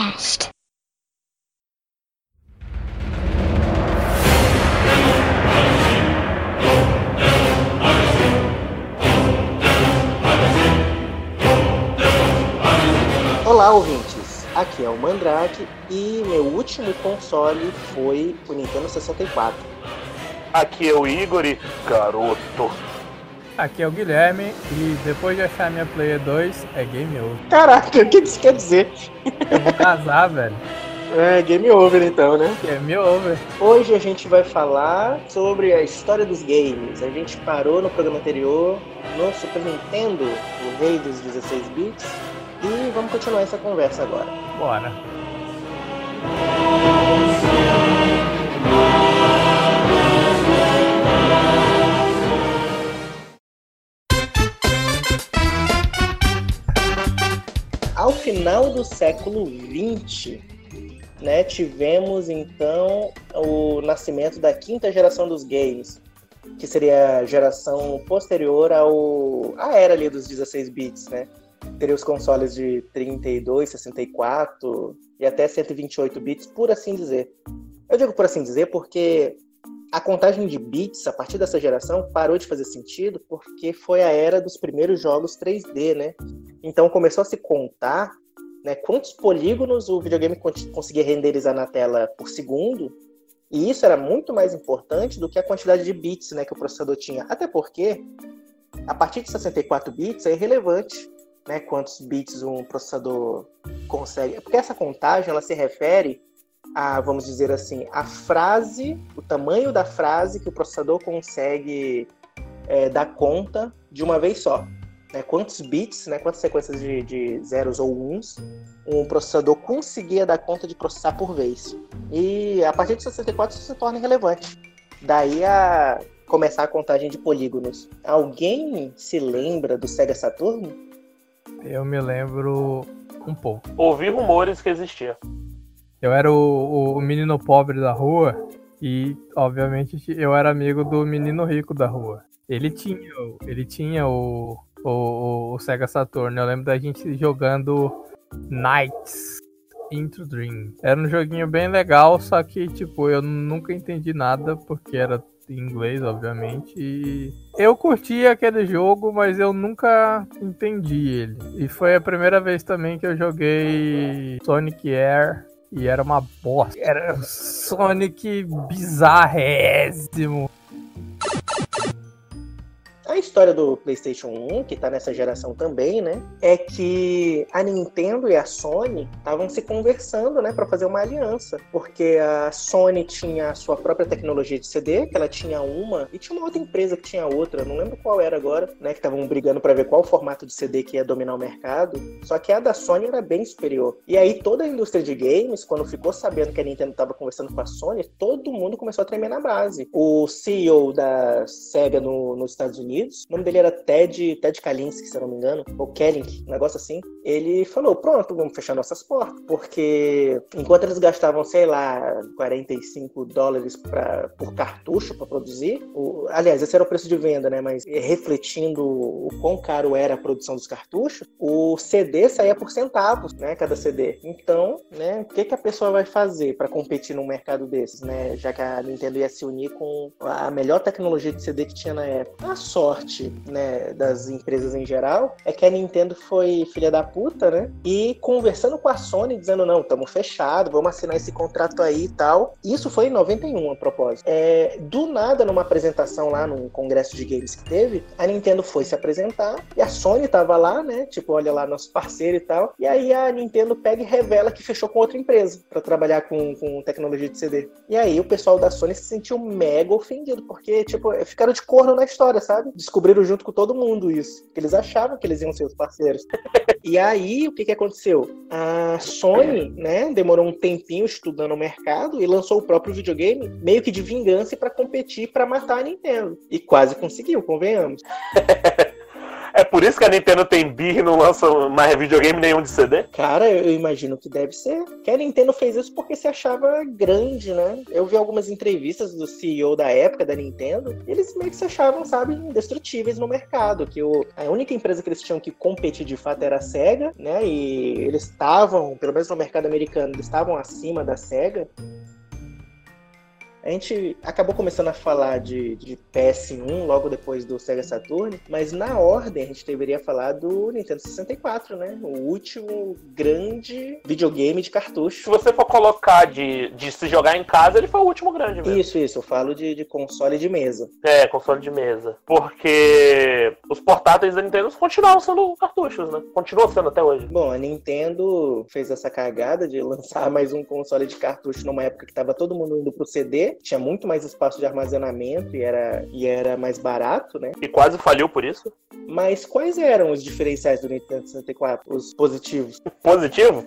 Podcast. Olá, ouvintes! Aqui é o Mandrake e meu último console foi o Nintendo 64. Aqui é o Igor e garoto. Aqui é o Guilherme e depois de achar minha Player 2 é game over. Caraca, o que isso quer dizer? Eu vou casar, velho. É, game over então, né? Game over. Hoje a gente vai falar sobre a história dos games. A gente parou no programa anterior no Super Nintendo, o rei dos 16 bits, e vamos continuar essa conversa agora. Bora. Final do século XX, né, tivemos então o nascimento da quinta geração dos games, que seria a geração posterior ao à era ali dos 16 bits, né? Teria os consoles de 32, 64 e até 128 bits, por assim dizer. Eu digo por assim dizer porque a contagem de bits a partir dessa geração parou de fazer sentido porque foi a era dos primeiros jogos 3D, né? Então começou a se contar né, quantos polígonos o videogame conseguia renderizar na tela por segundo, e isso era muito mais importante do que a quantidade de bits né, que o processador tinha. Até porque, a partir de 64 bits, é irrelevante né, quantos bits um processador consegue. Porque essa contagem ela se refere a, vamos dizer assim, a frase, o tamanho da frase que o processador consegue é, dar conta de uma vez só né, quantos bits, né, quantas sequências de, de, zeros ou uns um processador conseguia dar conta de processar por vez. E a partir de 64 isso se torna irrelevante. Daí a começar a contagem de polígonos. Alguém se lembra do Sega Saturn? Eu me lembro um pouco. Ouvi rumores que existia. Eu era o, o menino pobre da rua e, obviamente, eu era amigo do menino rico da rua. Ele tinha, ele tinha o, o, o, Sega Saturn. Eu lembro da gente jogando Nights Into Dream. Era um joguinho bem legal, só que, tipo, eu nunca entendi nada, porque era em inglês, obviamente. E eu curti aquele jogo, mas eu nunca entendi ele. E foi a primeira vez também que eu joguei Sonic Air. E era uma bosta. Era Sonic bizarrésimo. A história do PlayStation 1, que tá nessa geração também, né, é que a Nintendo e a Sony estavam se conversando, né, para fazer uma aliança, porque a Sony tinha a sua própria tecnologia de CD, que ela tinha uma, e tinha uma outra empresa que tinha outra, não lembro qual era agora, né, que estavam brigando para ver qual formato de CD que ia dominar o mercado. Só que a da Sony era bem superior. E aí toda a indústria de games, quando ficou sabendo que a Nintendo estava conversando com a Sony, todo mundo começou a tremer na base. O CEO da Sega no, nos Estados Unidos Unidos. O nome dele era Ted, Ted Kalinske, se eu não me engano, ou Kellink, um negócio assim. Ele falou: pronto, vamos fechar nossas portas, porque enquanto eles gastavam, sei lá, 45 dólares pra, por cartucho para produzir, o, aliás, esse era o preço de venda, né? Mas refletindo o quão caro era a produção dos cartuchos, o CD saía por centavos, né? Cada CD. Então, né? O que, que a pessoa vai fazer para competir num mercado desses, né? Já que a Nintendo ia se unir com a melhor tecnologia de CD que tinha na época. A só sorte, né, das empresas em geral, é que a Nintendo foi filha da puta, né? E conversando com a Sony, dizendo, não, estamos fechados, vamos assinar esse contrato aí e tal. Isso foi em 91, a propósito. É, do nada, numa apresentação lá num congresso de games que teve, a Nintendo foi se apresentar e a Sony tava lá, né? Tipo, olha lá, nosso parceiro e tal. E aí a Nintendo pega e revela que fechou com outra empresa para trabalhar com, com tecnologia de CD. E aí o pessoal da Sony se sentiu mega ofendido, porque, tipo, ficaram de corno na história, sabe? Descobriram junto com todo mundo isso. Eles achavam que eles iam ser os parceiros. e aí, o que, que aconteceu? A Sony, né, demorou um tempinho estudando o mercado e lançou o próprio videogame meio que de vingança para competir para matar a Nintendo. E quase conseguiu, convenhamos. É por isso que a Nintendo tem birra e não lança mais videogame nenhum de CD? Cara, eu imagino que deve ser. Que a Nintendo fez isso porque se achava grande, né? Eu vi algumas entrevistas do CEO da época da Nintendo, eles meio que se achavam, sabe, indestrutíveis no mercado. Que o, a única empresa que eles tinham que competir de fato era a SEGA, né? E eles estavam, pelo menos no mercado americano, eles estavam acima da SEGA. A gente acabou começando a falar de, de, PS1 logo depois do Sega Saturn, mas na ordem a gente deveria falar do Nintendo 64, né? O último grande videogame de cartucho. Se você for colocar de, de se jogar em casa, ele foi o último grande mesmo. Isso, isso. Eu falo de, de console de mesa. É, console de mesa. Porque os portáteis da Nintendo continuam sendo cartuchos, né? Continuam sendo até hoje. Bom, a Nintendo fez essa cagada de lançar mais um console de cartucho numa época que tava todo mundo indo pro CD tinha muito mais espaço de armazenamento e era, e era mais barato, né? E quase faliu por isso. Mas quais eram os diferenciais do Nintendo 64? Os positivos? Positivo?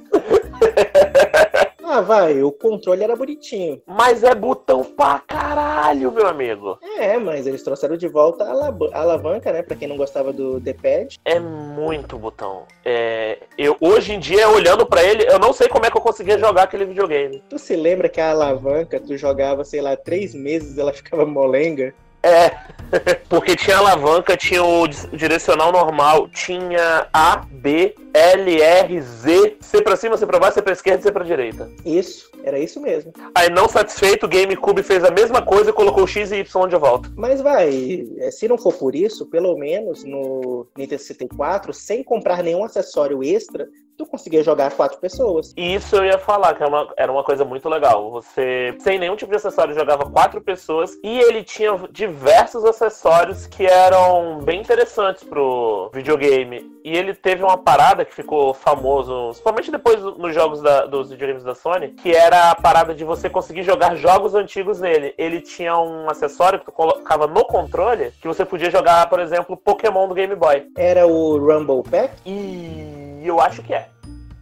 Ah, vai, o controle era bonitinho. Mas é botão pra caralho, meu amigo. É, mas eles trouxeram de volta a alavanca, né? Pra quem não gostava do D-pad. É muito botão. É, eu, hoje em dia, olhando para ele, eu não sei como é que eu conseguia jogar aquele videogame. Tu se lembra que a alavanca, tu jogava, sei lá, três meses ela ficava molenga? É, porque tinha alavanca, tinha o direcional normal, tinha A, B, L, R, Z, C pra cima, C pra baixo, C pra esquerda e C pra direita. Isso, era isso mesmo. Aí, não satisfeito, o GameCube fez a mesma coisa e colocou X e Y de volta. Mas vai, é, se não for por isso, pelo menos no Nintendo 64, sem comprar nenhum acessório extra, tu conseguia jogar quatro pessoas. Isso eu ia falar, que era uma, era uma coisa muito legal. Você, sem nenhum tipo de acessório, jogava quatro pessoas e ele tinha diversos acessórios que eram bem interessantes pro videogame. E ele teve uma parada que ficou famoso, principalmente depois nos jogos da, dos videogames da Sony, que era a parada de você conseguir jogar jogos antigos nele. Ele tinha um acessório que tu colocava no controle, que você podia jogar, por exemplo, Pokémon do Game Boy. Era o Rumble Pack? E eu acho que é.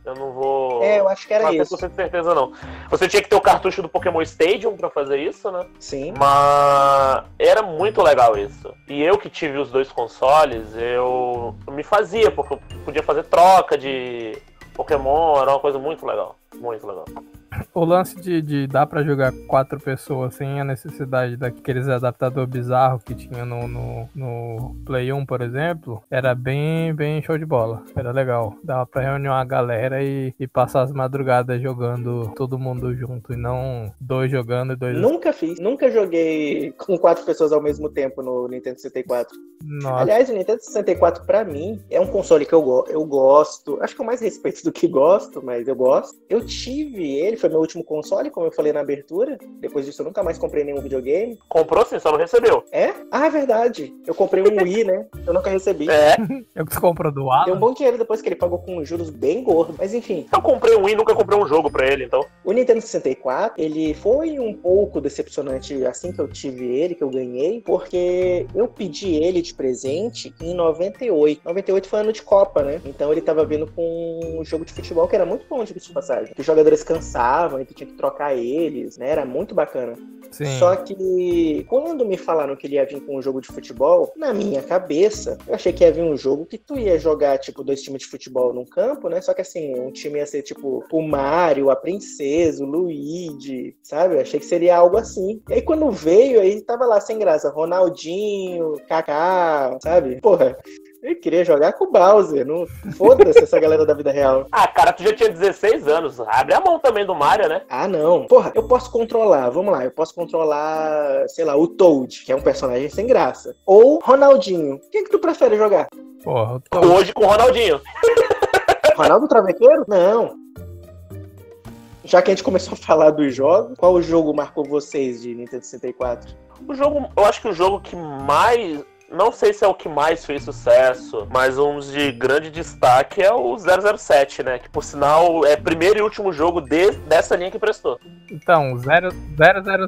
Eu não vou. É, eu acho que era não isso. Não tenho certeza, não. Você tinha que ter o cartucho do Pokémon Stadium pra fazer isso, né? Sim. Mas era muito legal isso. E eu que tive os dois consoles, eu me fazia, porque eu podia fazer troca de Pokémon, era uma coisa muito legal. Muito legal. O lance de, de dar para jogar quatro pessoas sem a necessidade daqueles adaptador bizarro que tinha no, no, no, Play 1, por exemplo, era bem, bem show de bola. Era legal. Dava pra reunir uma galera e, e passar as madrugadas jogando todo mundo junto e não dois jogando e dois. Nunca fiz. Nunca joguei com quatro pessoas ao mesmo tempo no Nintendo 64. Nossa. Aliás, o Nintendo 64 para mim é um console que eu, go eu gosto. Acho que eu mais respeito do que gosto, mas eu gosto. Eu tive ele foi meu último console, como eu falei na abertura. Depois disso, eu nunca mais comprei nenhum videogame. Comprou sim, só não recebeu. É? Ah, é verdade. Eu comprei um Wii, né? Eu nunca recebi. É. Eu que comprou do Alan. Deu um bom dinheiro depois que ele pagou com juros bem gordos. Mas enfim. Eu comprei um Wii nunca comprei um jogo pra ele, então. O Nintendo 64, ele foi um pouco decepcionante assim que eu tive ele, que eu ganhei, porque eu pedi ele de presente em 98. 98 foi ano de Copa, né? Então ele tava vindo com um jogo de futebol que era muito bom, de passagem. Que os jogadores cansavam e tu tinha que trocar eles, né? Era muito bacana. Sim. Só que quando me falaram que ele ia vir com um jogo de futebol, na minha cabeça, eu achei que ia vir um jogo que tu ia jogar, tipo, dois times de futebol num campo, né? Só que assim, um time ia ser tipo o Mario, a Princesa, o Luigi, sabe? Eu achei que seria algo assim. E aí quando veio, aí tava lá sem graça, Ronaldinho, Kaká, sabe? Porra, eu queria jogar com o Bowser. Não... Foda-se essa galera da vida real. Ah, cara, tu já tinha 16 anos. Abre a mão também do Mario, né? Ah, não. Porra, eu posso controlar. Vamos lá, eu posso controlar, sei lá, o Toad, que é um personagem sem graça. Ou Ronaldinho. Quem que tu prefere jogar? Porra, Toad. Hoje com o Ronaldinho. Ronaldo Travequeiro? Não. Já que a gente começou a falar dos jogos, qual jogo marcou vocês de Nintendo 64? O jogo, eu acho que o jogo que mais não sei se é o que mais fez sucesso, mas um de grande destaque é o 007, né? Que por sinal é primeiro e último jogo de, dessa linha que prestou. Então, 0,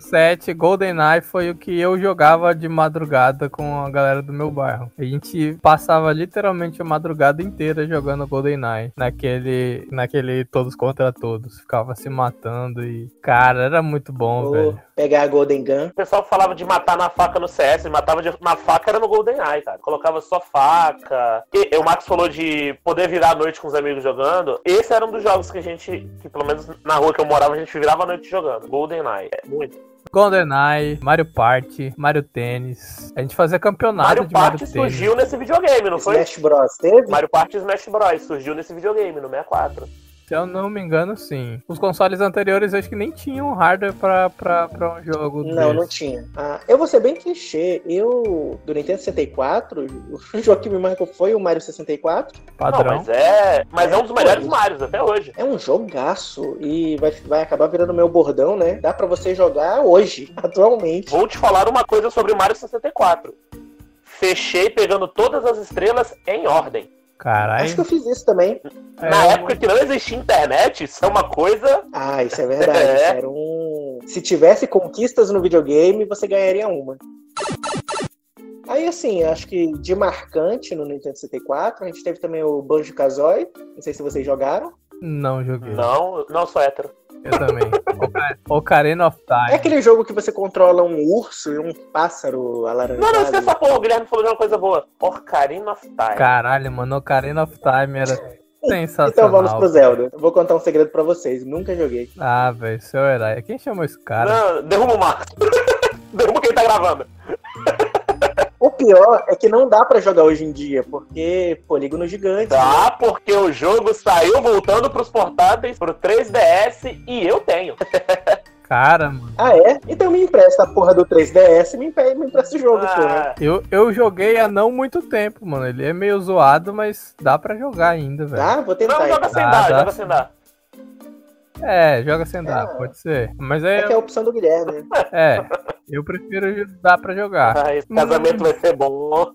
007 GoldenEye foi o que eu jogava de madrugada com a galera do meu bairro. A gente passava literalmente a madrugada inteira jogando GoldenEye, naquele, naquele todos contra todos. Ficava se matando e, cara, era muito bom, oh. velho. Pegar a Golden Gun. O pessoal falava de matar na faca no CS, matava de, na faca era no GoldenEye, cara. Colocava só faca. E, o Max falou de poder virar a noite com os amigos jogando. Esse era um dos jogos que a gente, que pelo menos na rua que eu morava, a gente virava a noite jogando. GoldenEye. É muito. GoldenEye, Mario Party, Mario Tênis. A gente fazia campeonato Mario de Party Mario Tênis. surgiu nesse videogame, não foi? Smash Bros. Teve? Mario Party e Smash Bros. surgiu nesse videogame, no 64. Se eu não me engano, sim. Os consoles anteriores acho que nem tinham hardware pra, pra, pra um jogo. Não, desse. não tinha. Ah, eu vou ser bem clichê. Eu, do Nintendo 64, o jogo que me marcou foi o Mario 64. Padrão. Não, mas é, mas é um dos É, melhores Marios até hoje. É um jogaço e vai, vai acabar virando meu bordão, né? Dá pra você jogar hoje, atualmente. Vou te falar uma coisa sobre o Mario 64. Fechei pegando todas as estrelas em ordem. Caralho. Acho que eu fiz isso também. É, Na época que não existia internet, isso é uma coisa. Ah, isso é verdade. É. Isso era um... Se tivesse conquistas no videogame, você ganharia uma. Aí, assim, acho que de marcante no Nintendo 64, a gente teve também o Banjo-Kazooie. Não sei se vocês jogaram. Não joguei. Não, não sou hétero. Eu também. Oca- Ocarina of É Time. aquele jogo que você controla um urso e um pássaro alaranjado. Não, não esqueça essa porra, o Guilherme falou de uma coisa boa. Ocarina of Time. Caralho, mano, Ocarina of Time era sensacional. Então vamos pro Zelda. Eu vou contar um segredo pra vocês. Nunca joguei. Ah, velho, seu herói. Quem chamou esse cara? Não, derruba o Marcos. derruba quem tá gravando. O pior é que não dá pra jogar hoje em dia, porque polígono gigante. Dá, porque o jogo saiu voltando pros portáteis, pro 3DS, e eu tenho. Cara, mano. Ah, é? Então me empresta a porra do 3DS e me, me empresta o jogo, pô. né? Ah, Eu, eu joguei há não muito tempo, mano. Ele é meio zoado, mas dá pra jogar ainda, velho. Tá, vou tentar. não, joga sem Ah, dar, dá joga sem dar. É, joga sem dar, É. pode ser. Mas É é, que é a opção do Guilherme. né? é, eu prefiro dar pra jogar. Ah, esse casamento vai ser bom.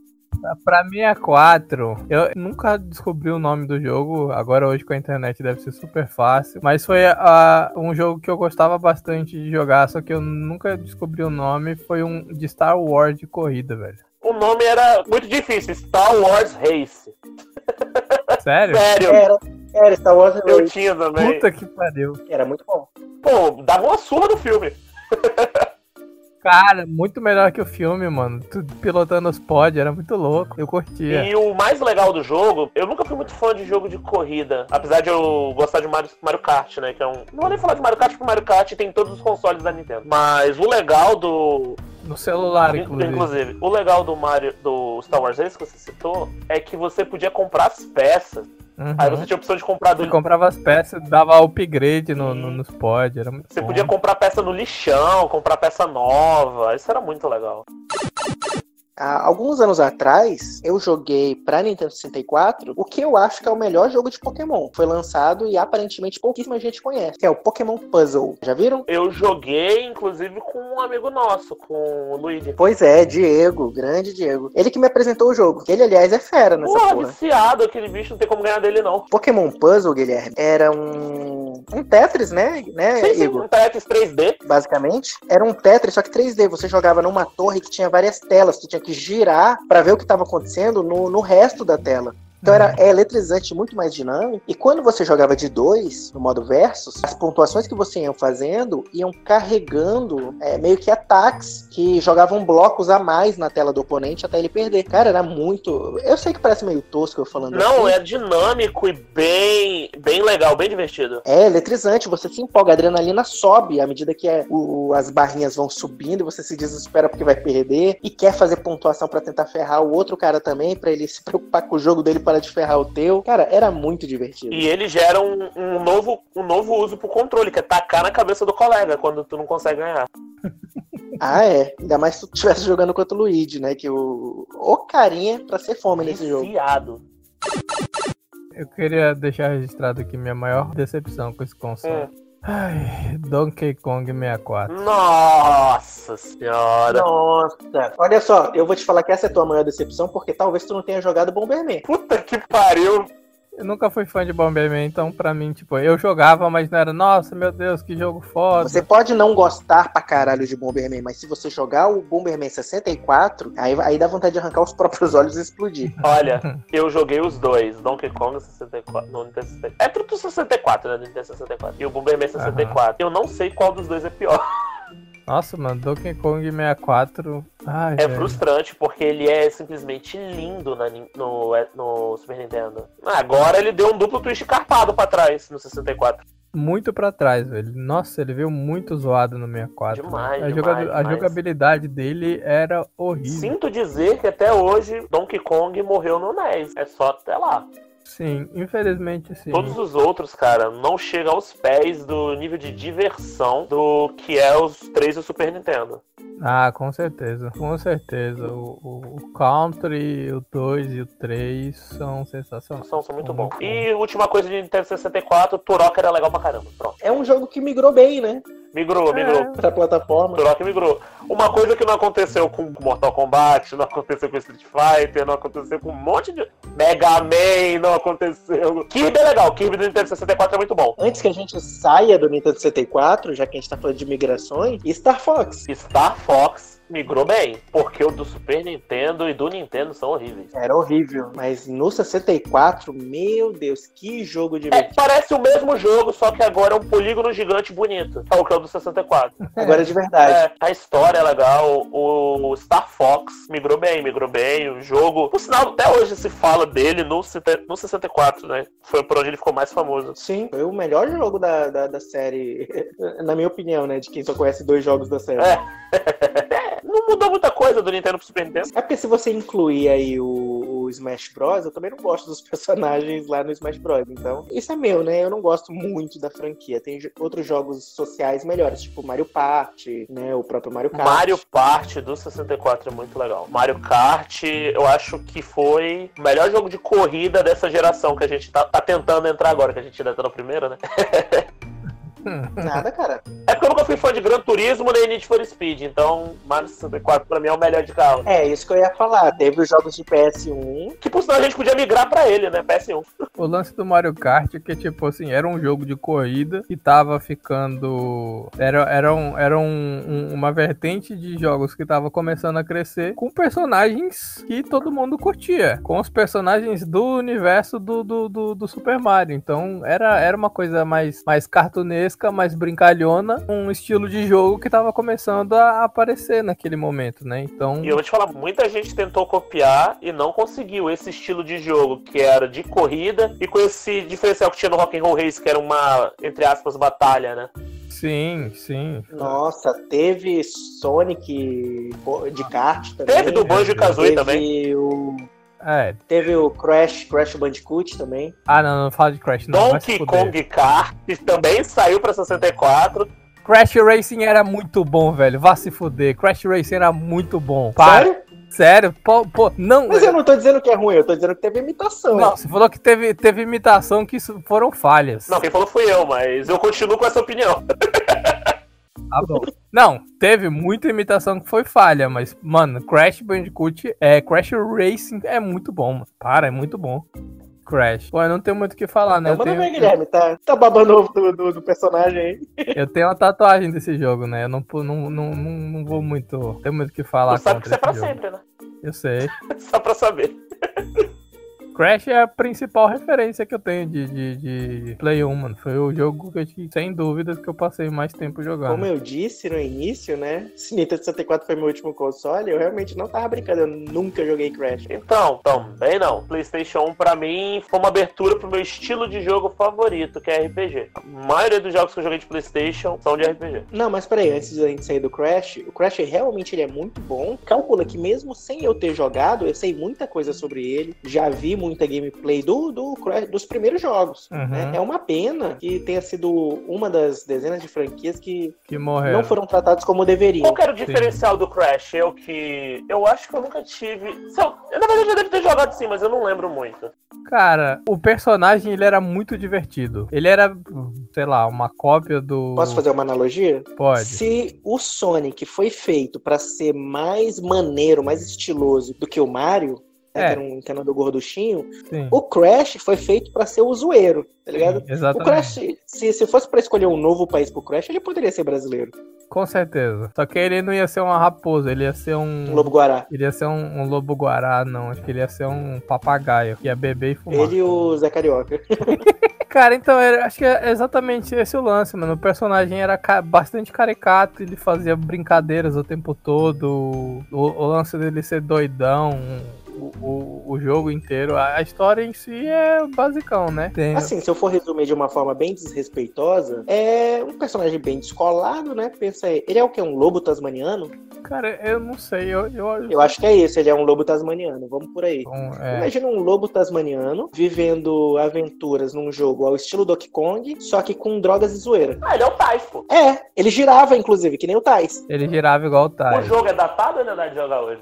Pra 64, eu nunca descobri o nome do jogo. Agora, hoje com a internet, deve ser super fácil. Mas foi ah, um jogo que eu gostava bastante de jogar, só que eu nunca descobri o nome. Foi um de Star Wars de corrida, velho. O nome era muito difícil, Star Wars Race. Sério? Sério, Era, era Star Wars eu Race. tinha também. Puta que pariu. Era muito bom. Pô, dava uma surra no filme. Cara, muito melhor que o filme, mano. Tu pilotando os pods, era muito louco. Eu curtia. E o mais legal do jogo, eu nunca fui muito fã de jogo de corrida. Apesar de eu gostar de Mario, Mario Kart, né? Que é um. Não vou nem falar de Mario Kart, porque Mario Kart tem todos os consoles da Nintendo. Mas o legal do. No celular, inclusive. Inclusive, o legal do Mario do Star Wars Race que você citou é que você podia comprar as peças. Uhum. Aí você tinha a opção de comprar do. Você comprava as peças, dava upgrade no, no- nos pods, era muito Você bom. podia comprar peça no lixão, comprar peça nova. Isso era muito legal. Há alguns anos atrás, eu joguei pra Nintendo 64 o que eu acho que é o melhor jogo de Pokémon. Foi lançado e aparentemente pouquíssima gente conhece, que é o Pokémon Puzzle. Já viram? Eu joguei, inclusive, com um amigo nosso, com o Luigi. Pois é, Diego, grande Diego. Ele que me apresentou o jogo. Ele, aliás, é fera nessa Porra, porra. viciado aquele bicho, não tem como ganhar dele, não. Pokémon Puzzle, Guilherme, era um, um Tetris, né? né Sim, sim, Igor? um Tetris 3D. basicamente. Era um Tetris, só que 3D. Você jogava numa torre que tinha várias telas. Tu tinha que girar pra ver o que estava acontecendo no, no resto da tela. Então era é eletrizante, muito mais dinâmico. E quando você jogava de dois, no modo versus, as pontuações que você ia fazendo iam carregando é, meio que ataques que jogavam blocos a mais na tela do oponente até ele perder. Cara, era muito. Eu sei que parece meio tosco eu falando Não, assim. é dinâmico e bem, bem legal, bem divertido. É eletrizante, você se empolga, a adrenalina sobe à medida que é, o- as barrinhas vão subindo e você se desespera porque vai perder e quer fazer pontuação pra tentar ferrar o outro cara também, pra ele se preocupar com o jogo dele para de ferrar o teu. Cara, era muito divertido. E ele gera um, um novo, um novo uso pro controle, que é tacar na cabeça do colega quando tu não consegue ganhar. Ah, é. Ainda mais se tu estivesse jogando contra o Luigi, né? Que o. O carinha pra ser fome nesse jogo. Viciado. Eu queria deixar registrado aqui minha maior decepção com esse console. Hum. Ai, Donkey Kong 64. Nossa senhora. Nossa! Olha só, eu vou te falar que essa é a tua maior decepção, porque talvez tu não tenha jogado Bomberman. Puta que pariu. Eu nunca fui fã de Bomberman, então pra mim, tipo, eu jogava, mas não era, nossa, meu Deus, que jogo foda. Você pode não gostar pra caralho de Bomberman, mas se você jogar o Bomberman 64, aí, aí dá vontade de arrancar os próprios olhos e explodir. Olha, eu joguei os dois, Donkey Kong 64, no Nintendo 64. É tudo 64, né, no Nintendo 64. E o Bomberman 64. Eu não sei qual dos dois é pior. Nossa, mano, Donkey Kong 64. Ai, É velho. frustrante porque ele é simplesmente lindo na no, é, no Super Nintendo. Agora ele deu um duplo twist carpado pra trás no 64. Muito pra trás, velho. Nossa, ele veio muito zoado no 64. Demais, velho. a, demais, joga- a demais. jogabilidade dele era horrível. Sinto dizer que até hoje Donkey Kong morreu no NES. É só até lá. Sim, infelizmente sim. Todos os outros, cara, não chegam aos pés do nível de diversão do que é os três do Super Nintendo. Ah, com certeza. Com certeza. O, o, o Country, o 2 e o 3 são sensacionais. São, são muito Muito bons. E última coisa de Nintendo 64, o Turok era legal pra caramba. Pronto. É um jogo que migrou bem, né? Migrou, migrou. Pra plataforma. Turok migrou. Uma coisa que não aconteceu com Mortal Kombat, não aconteceu com Street Fighter, não aconteceu com um monte de. Mega Man, não aconteceu. Kirby é legal, Kirby do Nintendo 64 é muito bom. Antes que a gente saia do Nintendo 64, já que a gente tá falando de migrações, Star Fox. Star Fox migrou bem, porque o do Super Nintendo e do Nintendo são horríveis. Era horrível. Mas no 64, meu Deus, que jogo É, divertido. parece o mesmo jogo, só que agora é um polígono gigante bonito. É o que é o do 64. Agora de verdade. É, a história é legal, o Star Fox migrou bem, migrou bem, o jogo. Por sinal, até hoje se fala dele no, no 64, né? Foi por onde ele ficou mais famoso. Sim, foi o melhor jogo da, da, da série, na minha opinião, né? De quem só conhece dois jogos da série. É. Mudou muita coisa do Nintendo pro Super Nintendo. É porque se você incluir aí o, o Smash Bros, eu também não gosto dos personagens lá no Smash Bros. Então, isso é meu, né? Eu não gosto muito da franquia. Tem outros jogos sociais melhores, tipo Mario Party, né? O próprio Mario Kart. Mario Party do 64 é muito legal. Mario Kart, eu acho que foi o melhor jogo de corrida dessa geração que a gente tá, tá tentando entrar agora, que a gente ainda tá no primeiro, né? Nada, cara. É porque eu nunca fui fã de Gran Turismo nem Need for Speed, então Mario 64 pra mim é o melhor de carro. É, isso que eu ia falar. Teve os jogos de PS1. Que por sinal a gente podia migrar pra ele, né? PS1. O lance do Mario Kart é que, tipo assim, era um jogo de corrida que tava ficando. Era, era, um, era um- um- uma vertente de jogos que tava começando a crescer com personagens que todo mundo curtia. Com os personagens do universo do, do, do, do Super Mario. Então era, era uma coisa mais, mais cartunesca, mais brincalhona. Um estilo de jogo que tava começando a aparecer naquele momento, né? Então. E eu vou te falar, muita gente tentou copiar e não conseguiu esse estilo de jogo que era de corrida e com esse diferencial que tinha no Rock'n'Roll Race, que era uma, entre aspas, batalha, né? Sim, sim. Nossa, teve Sonic de kart também. Teve do Banjo e Kazooie também. Teve o, É. teve o Crash, Crash Bandicoot também. Ah, não, não fala de Crash, não. Donkey. Kong Kart também saiu pra 64. Crash Racing era muito bom, velho. Vá se fuder. Crash Racing era muito bom. Para. Sério? Sério? Pô, pô, não. Mas eu não tô dizendo que é ruim, eu tô dizendo que teve imitação. Não, você falou que teve, teve imitação que foram falhas. Não, quem falou fui eu, mas eu continuo com essa opinião. Tá bom. Não, teve muita imitação que foi falha, mas, mano, Crash Bandicoot, é, Crash Racing é muito bom, mano. Para, é muito bom. Crash. Pô, eu não tenho muito o que falar, né? Eu manda tenho, ver, Guilherme, tá, tá babando ovo do, do, do personagem aí. eu tenho uma tatuagem desse jogo, né? Eu não, não, não, não, não vou muito. Tenho muito o que falar. Tu sabe que isso é pra jogo. sempre, né? Eu sei. Só pra saber. Crash é a principal referência que eu tenho de, de, de Play 1, mano. Foi o jogo que eu, tive- sem dúvidas, que eu passei mais tempo jogando. Como eu disse no início, né? Se Nintendo 64 foi meu último console, eu realmente não tava brincando, eu nunca joguei Crash. Então, também não. PlayStation 1 pra mim foi uma abertura pro meu estilo de jogo favorito, que é RPG. A maioria dos jogos que eu joguei de PlayStation são de RPG. Não, mas peraí, antes de a gente sair do Crash, o Crash realmente ele é muito bom. Calcula que mesmo sem eu ter jogado, eu sei muita coisa sobre ele. Já vi muita gameplay do, do Crash, dos primeiros jogos. Uhum. né? É uma pena que tenha sido uma das dezenas de franquias que Que morreu. não foram tratados como deveriam. Qual que era o diferencial do Crash? Eu que. Eu acho que eu nunca tive. Eu... eu, na verdade, já devo ter jogado sim, mas eu não lembro muito. Cara, o personagem ele era muito divertido. Ele era, sei lá, uma cópia do. Posso fazer uma analogia? Pode. Se o Sonic foi feito pra ser mais maneiro, mais estiloso do que o Mario, É. que era um encanador gorduchinho, Sim. o Crash foi feito pra ser o zoeiro, tá ligado? Sim, O. Crash, se, se fosse pra escolher um novo país pro Crash, ele poderia ser brasileiro. Com certeza. Só que ele não ia ser uma raposa, ele ia ser um. Um lobo guará. Ele ia ser um, um lobo guará, não. Acho que ele ia ser um papagaio. Que ia beber e fumar. Ele e o Zé Carioca. Cara, então, era- acho que é exatamente esse o lance, mano. O personagem era ca- bastante caricato, ele fazia brincadeiras o tempo todo. O, o lance dele ser doidão, o, o, o jogo inteiro. A, história em si é basicão, né? Tem, Assim, se eu for resumir de uma forma bem desrespeitosa, é um personagem bem descolado, né? Pensa aí, ele é o que? Um lobo tasmaniano? Cara, eu não sei, eu, eu, Eu acho que é isso, ele é um lobo tasmaniano. Vamos por aí. Bom, é, Imagina um lobo tasmaniano vivendo aventuras num jogo ao estilo Donkey Kong, só que com drogas e zoeira. Ah, ele é o Tais, pô. É, ele girava, inclusive, que nem o Tais. ele girava igual o O Ty. jogo é datado ou não dá de jogar hoje?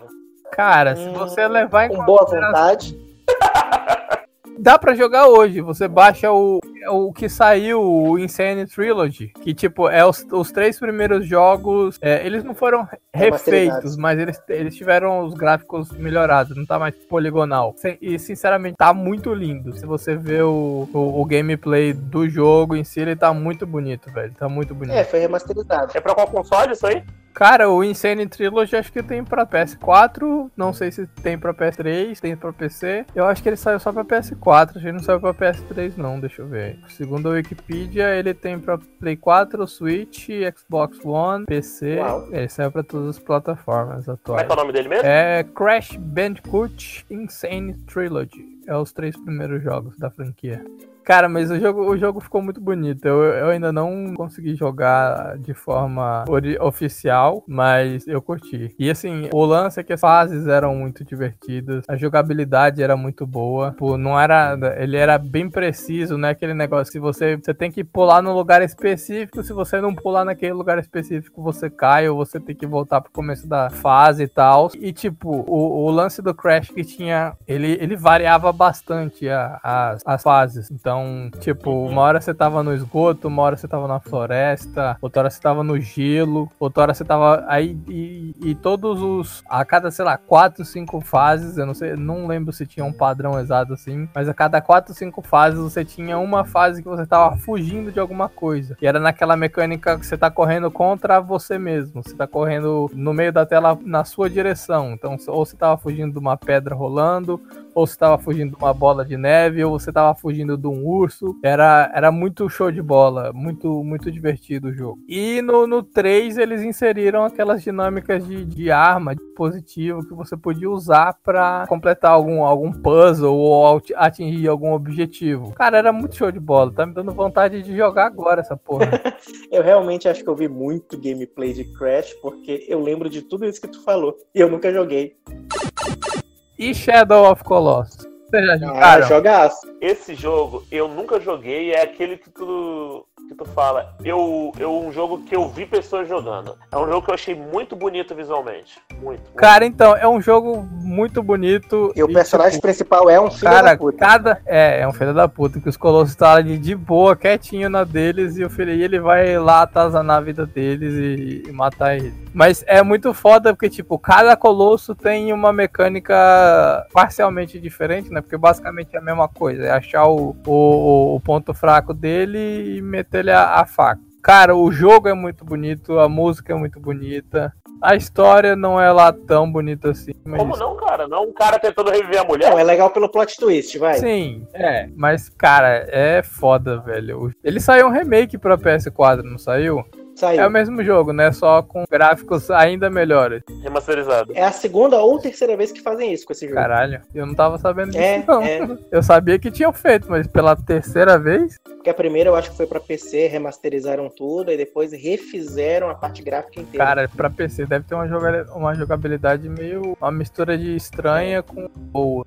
Cara, se Hum, você levar em Com boa vontade. Dá pra jogar hoje. Você baixa o, o que saiu, o Insane Trilogy. Que, tipo, é os, os três primeiros jogos. é, eles não foram refeitos, mas eles, eles tiveram os gráficos melhorados. Não tá mais poligonal. E, sinceramente, tá muito lindo. Se você vê o, o, o gameplay do jogo em si, ele tá muito bonito, velho. Tá muito bonito. É, foi remasterizado. É pra qual console isso aí? Cara, o Insane Trilogy acho que tem pra PS4, não sei se tem pra PS3, tem pra PC. Eu acho que ele saiu só pra PS4, acho que ele não saiu pra PS3 não, deixa eu ver. Segundo a Wikipedia, ele tem pra Play 4, Switch, Xbox One, PC. Uau. Ele saiu pra todas as plataformas Como é atuais. que é o nome dele mesmo? É Crash Bandicoot Insane Trilogy. É os três primeiros jogos da franquia. Cara, mas o jogo, o jogo ficou muito bonito. Eu, eu ainda não consegui jogar de forma oficial, mas eu curti. E assim, o lance é que as fases eram muito divertidas, a jogabilidade era muito boa. Pô, não era. Ele era bem preciso, não é aquele negócio que você, você tem que pular num lugar específico. Se você não pular naquele lugar específico, você cai ou você tem que voltar pro começo da fase e tal. E tipo, o, o lance do Crash que tinha. Ele, ele variava bastante a- as, as fases. Então, tipo, uma hora você tava no esgoto, uma hora você tava na floresta, outra hora você tava no gelo, outra hora você tava aí e, e todos os. A cada, sei lá, 4, 5 fases, eu não sei, não lembro se tinha um padrão exato assim, mas a cada 4, 5 fases você tinha uma fase que você tava fugindo de alguma coisa. E era naquela mecânica que você tá correndo contra você mesmo. Você tá correndo no meio da tela na sua direção. Então, ou você tava fugindo de uma pedra rolando, ou você tava fugindo de uma bola de neve, ou você tava fugindo de um urso. Era, era muito show de bola, muito, muito divertido o jogo. E no, no 3 eles inseriram aquelas dinâmicas de, de arma, de dispositivo que você podia usar pra completar algum, algum puzzle ou ati- atingir algum objetivo. Cara, era muito show de bola. Tá me dando vontade de jogar agora essa porra. Eu realmente acho que eu vi muito gameplay de Crash, porque eu lembro de tudo isso que tu falou. E eu nunca joguei. e Shadow of Colossus? Vocês já Ah, jogaço. Esse jogo eu nunca joguei, é aquele que tu, que tu fala. Eu, eu um jogo que eu vi pessoas jogando. É um jogo que eu achei muito bonito visualmente. Muito. muito. Cara, então, é um jogo muito bonito. E o personagem tipo, principal é um filho Cara, da puta. cada. É, é um filho da puta, que os colossos tá ali de boa, quietinho na deles, e o filho e ele vai lá atazanar a vida deles e, e matar eles. Mas é muito foda porque, tipo, cada colosso tem uma mecânica parcialmente diferente, né? Porque basicamente é a mesma coisa. É achar o, o, o ponto fraco dele e meter ele a, a faca. Cara, o jogo é muito bonito, a música é muito bonita. A história não é lá tão bonita assim. Mas... Como não, cara? Não um cara tentando reviver a mulher? Não, é legal pelo plot twist, vai. Sim, é. Mas, cara, é foda, velho. Ele saiu um remake pra PS4, não saiu? Saiu. É o mesmo jogo, né? Só com gráficos ainda melhores. Remasterizado. É a segunda ou terceira vez que fazem isso com esse jogo. Caralho, eu não tava sabendo disso, É, não. é. Eu sabia que tinham feito, mas pela terceira vez? Porque a primeira eu acho que foi pra PC, remasterizaram tudo, e depois refizeram a parte gráfica inteira. Cara, pra PC deve ter uma, joga- uma jogabilidade meio. Uma mistura de estranha com boa.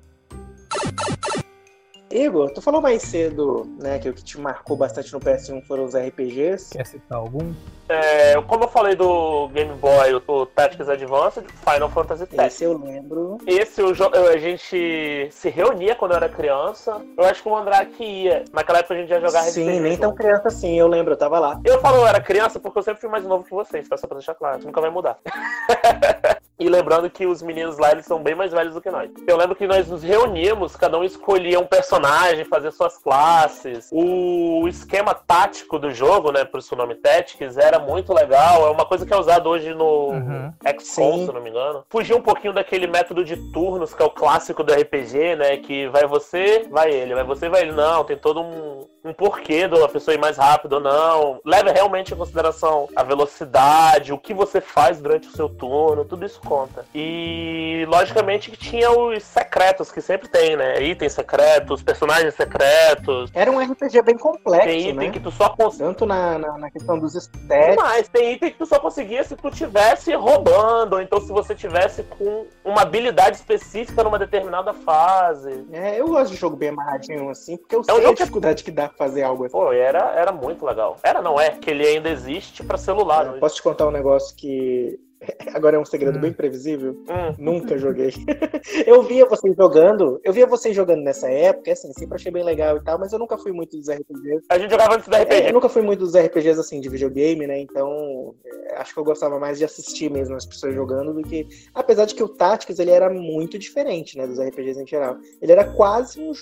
Igor, tu falou mais cedo, né, que o que te marcou bastante no PS1 foram os RPGs. Quer citar algum? É, como eu falei do Game Boy, o, o Tactics Advanced, Final Fantasy Tactics. Esse eu lembro. Esse eu, a gente se reunia quando eu era criança. Eu acho que o Andrake ia. Naquela época a gente ia jogar Sim, RPG nem tão criança assim, eu lembro, eu tava lá. Eu falo eu era criança porque eu sempre fui mais novo que vocês, tá? Só pra deixar claro. Isso nunca vai mudar. e lembrando que os meninos lá, eles são bem mais velhos do que nós. Eu lembro que nós nos reuníamos, cada um escolhia um personagem fazer suas classes. O esquema tático do jogo, né, por isso o nome Tactics, era muito legal. É uma coisa que é usado hoje no uhum. XCOM, se não me engano. Fugir um pouquinho daquele método de turnos, que é o clássico do RPG, né, que vai você, vai ele, vai você, vai ele. Não, tem todo um, um porquê de uma pessoa ir mais rápido ou não. Leva realmente em consideração a velocidade, o que você faz durante o seu turno, tudo isso conta. E, logicamente, que tinha os secretos, que sempre tem, né? Itens secretos, personagens secretos. Era um RPG bem complexo, Tem item né? que tu só conseguia... Tanto na, na, na, questão dos stats... Mas tem item que tu só conseguia se tu tivesse roubando, ou então se você tivesse com uma habilidade específica numa determinada fase. É, eu gosto de jogo bem amarradinho assim, porque eu é sei a dificuldade que dá fazer algo assim. Pô, era, era muito legal. Era, não é, que ele ainda existe pra celular. É, posso te contar um negócio que Agora é um segredo hum. bem previsível. Hum. Nunca joguei. eu via vocês jogando, eu via vocês jogando nessa época, assim, sempre achei bem legal e tal, mas eu nunca fui muito dos RPGs. A gente jogava antes do RPG. É, eu nunca fui muito dos RPGs, assim, de videogame, né? Então, é, acho que eu gostava mais de assistir mesmo as pessoas jogando do que. Apesar de que o Tactics, ele era muito diferente, né, dos RPGs em geral. Ele era quase um,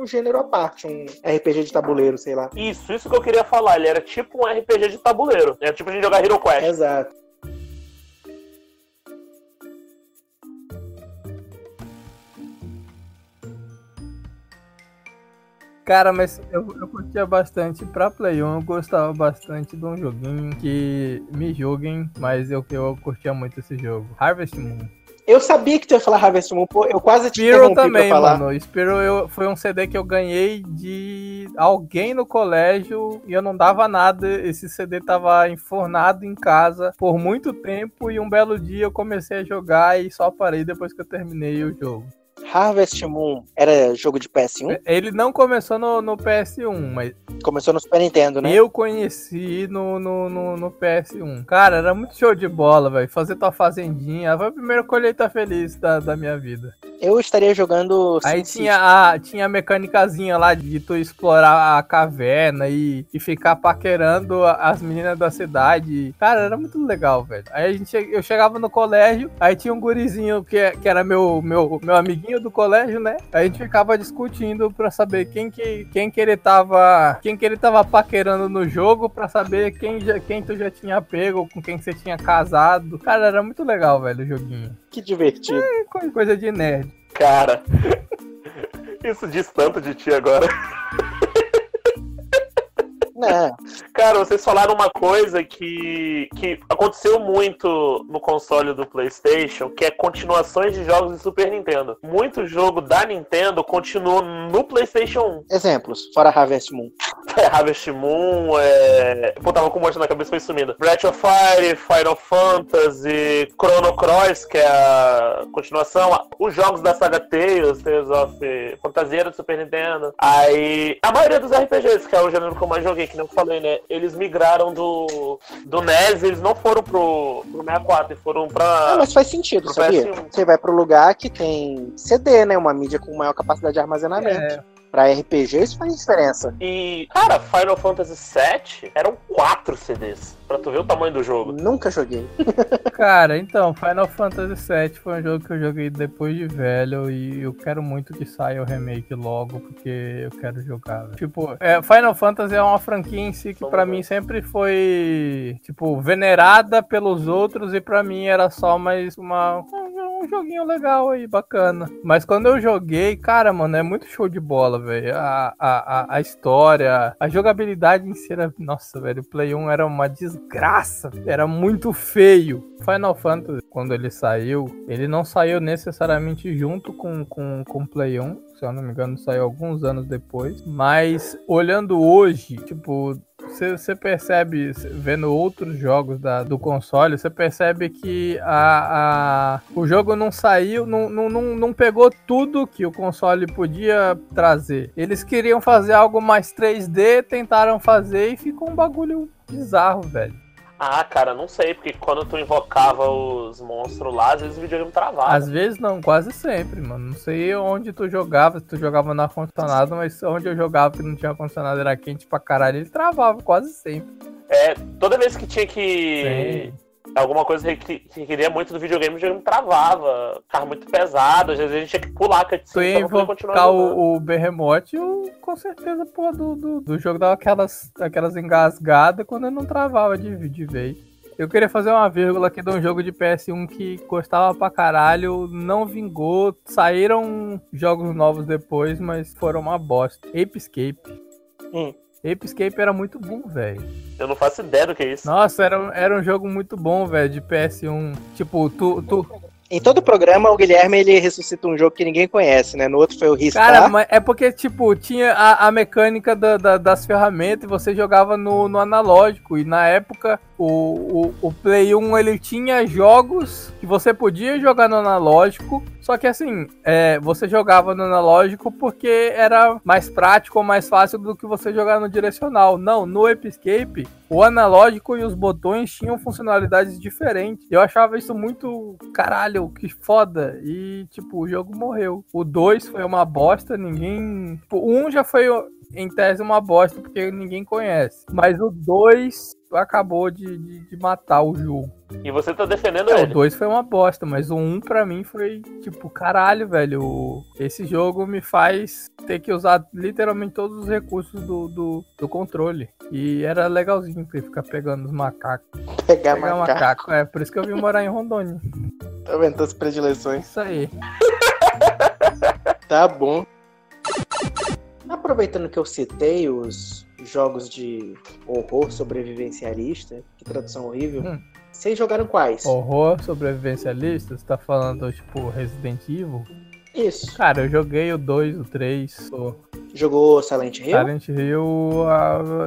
um gênero à parte, um RPG de tabuleiro, sei lá. Isso, isso que eu queria falar. Ele era tipo um RPG de tabuleiro. Era tipo a gente jogar Hero Quest. Exato. Cara, mas eu, eu curtia bastante pra Play 1, eu gostava bastante de um joguinho que me julguem, mas eu, eu curtia muito esse jogo. Harvest Moon. Eu sabia que tu ia falar Harvest Moon, pô, eu quase te Spiro também, pra falar. mano. Spiro eu, foi um CD que eu ganhei de alguém no colégio e eu não dava nada. Esse CD tava enfornado em casa por muito tempo e um belo dia eu comecei a jogar e só parei depois que eu terminei o jogo. Harvest Moon era jogo de PS1? Ele não começou no, no PS1, mas. Começou no Super Nintendo, né? Eu conheci no, no, no, no PS1. Cara, era muito show de bola, velho. Fazer tua fazendinha. Foi a primeira colheita feliz da, da minha vida. Eu estaria jogando. Aí tinha a, tinha a mecânicazinha lá de tu explorar a caverna e, e ficar paquerando as meninas da cidade. Cara, era muito legal, velho. Aí a gente, eu chegava no colégio, aí tinha um gurizinho que, que era meu, meu, meu amiguinho do colégio, né? A gente ficava discutindo pra saber quem que, quem que ele tava. Quem que ele tava paquerando no jogo pra saber quem, já, quem tu já tinha pego, com quem você tinha casado. Cara, era muito legal, velho, o joguinho. Que divertido. É, coisa de nerd. Cara, isso diz tanto de ti agora. É. Cara, vocês falaram uma coisa que, que aconteceu muito no console do PlayStation, que é continuações de jogos de Super Nintendo. Muito jogo da Nintendo continuou no PlayStation 1. Exemplos, fora Harvest Moon. É, Harvest Moon, é. Pô, tava com um monte na cabeça, foi sumindo. Breath of Fire, Final Fantasy, Chrono Cross, que é a continuação. Os jogos da saga Tales, Tales of Fantasia do Super Nintendo. Aí, a maioria dos RPGs, que é o gênero que eu mais joguei, que não falei, né? Eles migraram do, do NES, eles não foram pro, pro 64, eles foram pra. Ah, mas faz sentido, sabia? PS1. Você vai pro lugar que tem CD, né? Uma mídia com maior capacidade de armazenamento. É. Pra RPG isso faz diferença. E, cara, Final Fantasy VII eram quatro CDs. Pra tu ver o tamanho do jogo. Nunca joguei. cara, então, Final Fantasy VII foi um jogo que eu joguei depois de velho e eu quero muito que saia o remake logo, porque eu quero jogar. Tipo, é, Final Fantasy é uma franquia em si que para mim sempre foi, tipo, venerada pelos outros e para mim era só mais uma um joguinho legal aí, bacana. Mas quando eu joguei, cara, mano, é muito show de bola, velho. A, a, a, história, a jogabilidade em si era. Nossa, velho, o Play 1 era uma desgraça. Era muito feio. Final Fantasy, quando ele saiu, ele não saiu necessariamente junto com, com, com o Play 1. Se eu não me engano, saiu alguns anos depois. Mas olhando hoje, tipo, você percebe, vendo outros jogos da, do console, você percebe que a, a, o jogo não saiu, não, não, não, não pegou tudo que o console podia trazer. Eles queriam fazer algo mais 3D, tentaram fazer e ficou um bagulho bizarro, velho. Ah, cara, não sei, porque quando tu invocava os monstros lá, às vezes o videogame travava. Às vezes não, quase sempre, mano. Não sei onde tu jogava, se tu jogava na ar-condicionado, mas onde eu jogava que não tinha ar-condicionado era quente pra caralho, ele travava quase sempre. É, toda vez que tinha que. Sim alguma coisa que, que queria muito do videogame, o videogame travava, ficava muito pesado, às vezes a gente tinha que pular a cutscene pra continuar o, o Behemoth, eu, com certeza, pô, do, do, do jogo dava aquelas, aquelas engasgadas quando eu não travava de, de vez. Eu queria fazer uma vírgula aqui de um jogo de PS1 que gostava pra caralho, não vingou, saíram jogos novos depois, mas foram uma bosta. Ape Escape. Hum. Ape Escape era muito bom, velho. Eu não faço ideia do que é isso. Nossa, era, um- era um jogo muito bom, velho, de PS1. Tipo, tu, tu, Em todo programa, o Guilherme ele ressuscita um jogo que ninguém conhece, né? No outro foi o Ristar. Cara, mas é porque, tipo, tinha a, a mecânica da- da- das ferramentas e você jogava no, no analógico. E na época, o, o, o Play 1 ele tinha jogos que você podia jogar no analógico. Só que assim, é, você jogava no analógico porque era mais prático ou mais fácil do que você jogar no direcional. Não, no Episcape, o analógico e os botões tinham funcionalidades diferentes. Eu achava isso muito caralho, que foda. E, tipo, o jogo morreu. O 2 foi uma bosta, ninguém. tipo, O 1 já foi, em tese, uma bosta, porque ninguém conhece. Mas o 2 acabou de, de, de matar o jogo. E você tá defendendo É, o ele. 2 foi uma bosta, mas o 1 pra mim foi tipo, caralho, velho. o- Esse jogo me faz ter que usar literalmente todos os recursos do, do, do controle. E era legalzinho ter ficar pegando os macacos. pegar Pegar macaco. macaco. É, por isso que eu vim morar em Rondônia. Tá vendo todas as predileções? Isso aí. Tá bom. Aproveitando que eu citei os jogos de horror sobrevivencialista, que tradução horrível, Hum. vocês jogaram quais? Horror sobrevivencialista, você tá falando, tipo, Resident Evil? Isso. Cara, eu joguei o 2, o 3, o Jogou Silent Hill? Silent Hill.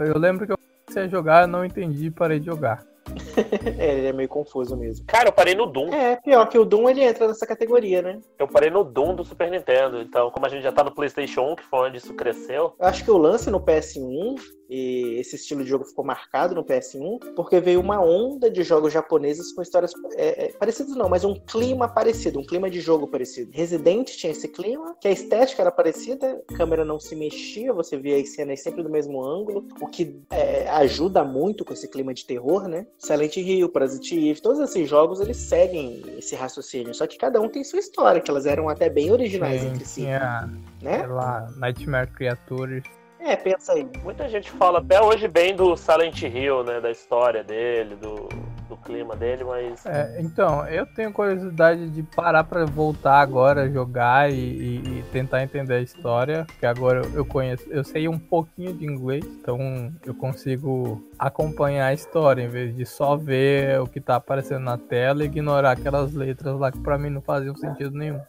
Eu lembro que eu comecei a jogar, não entendi e parei de jogar. É, ele é meio confuso mesmo. Cara, eu parei no Doom. É, pior que o Doom ele entra nessa categoria, né? Eu parei no Doom do Super Nintendo. Então, como a gente já tá no PlayStation 1, que foi onde isso cresceu, Eu acho que o lance no PS1 e esse estilo de jogo ficou marcado no PS1 porque veio uma onda de jogos japoneses com histórias é, é, parecidas não, mas um clima parecido, um clima de jogo parecido. Resident tinha esse clima, que a estética era parecida, a câmera não se mexia, você via as cenas sempre do mesmo ângulo, o que é, ajuda muito com esse clima de terror, né? Silent Hill, Parasite Eve, todos esses jogos eles seguem esse raciocínio, só que cada um tem sua história, que elas eram até bem originais entre si, tinha, né? sei lá, Nightmare Creatures. É, pensa aí. muita gente fala até hoje bem do Silent Hill, né? Da história dele, do, do clima dele, mas. É, então, eu tenho curiosidade de parar pra voltar agora, jogar e, e- e tentar entender a história, porque agora eu- conheço, eu sei um pouquinho de inglês, então eu consigo acompanhar a história em vez de só ver o que tá aparecendo na tela e ignorar aquelas letras lá que pra mim não faziam sentido nenhum.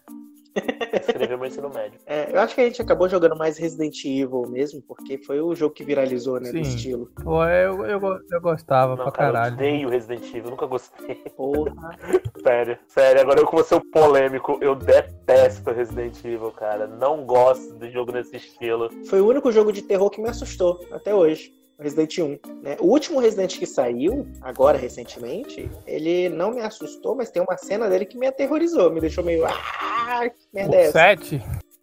Escreveu meu ensino médio. É, eu acho que a gente acabou jogando mais Resident Evil mesmo, porque foi o jogo que viralizou, né, Sim. do estilo. Pô, eu, eu, eu gostava Não, pra cara, eu caralho. odeio Resident Evil, nunca gostei. Porra. Sério, sério, agora eu vou ser o polêmico, eu detesto Resident Evil, cara. Não gosto de jogo nesse estilo. Foi o único jogo de terror que me assustou até hoje. Resident 1. Né? O último Resident que saiu, agora recentemente, ele não me assustou, mas tem uma cena dele que me aterrorizou, me deixou meio. Ah, que merda é O essa? 7?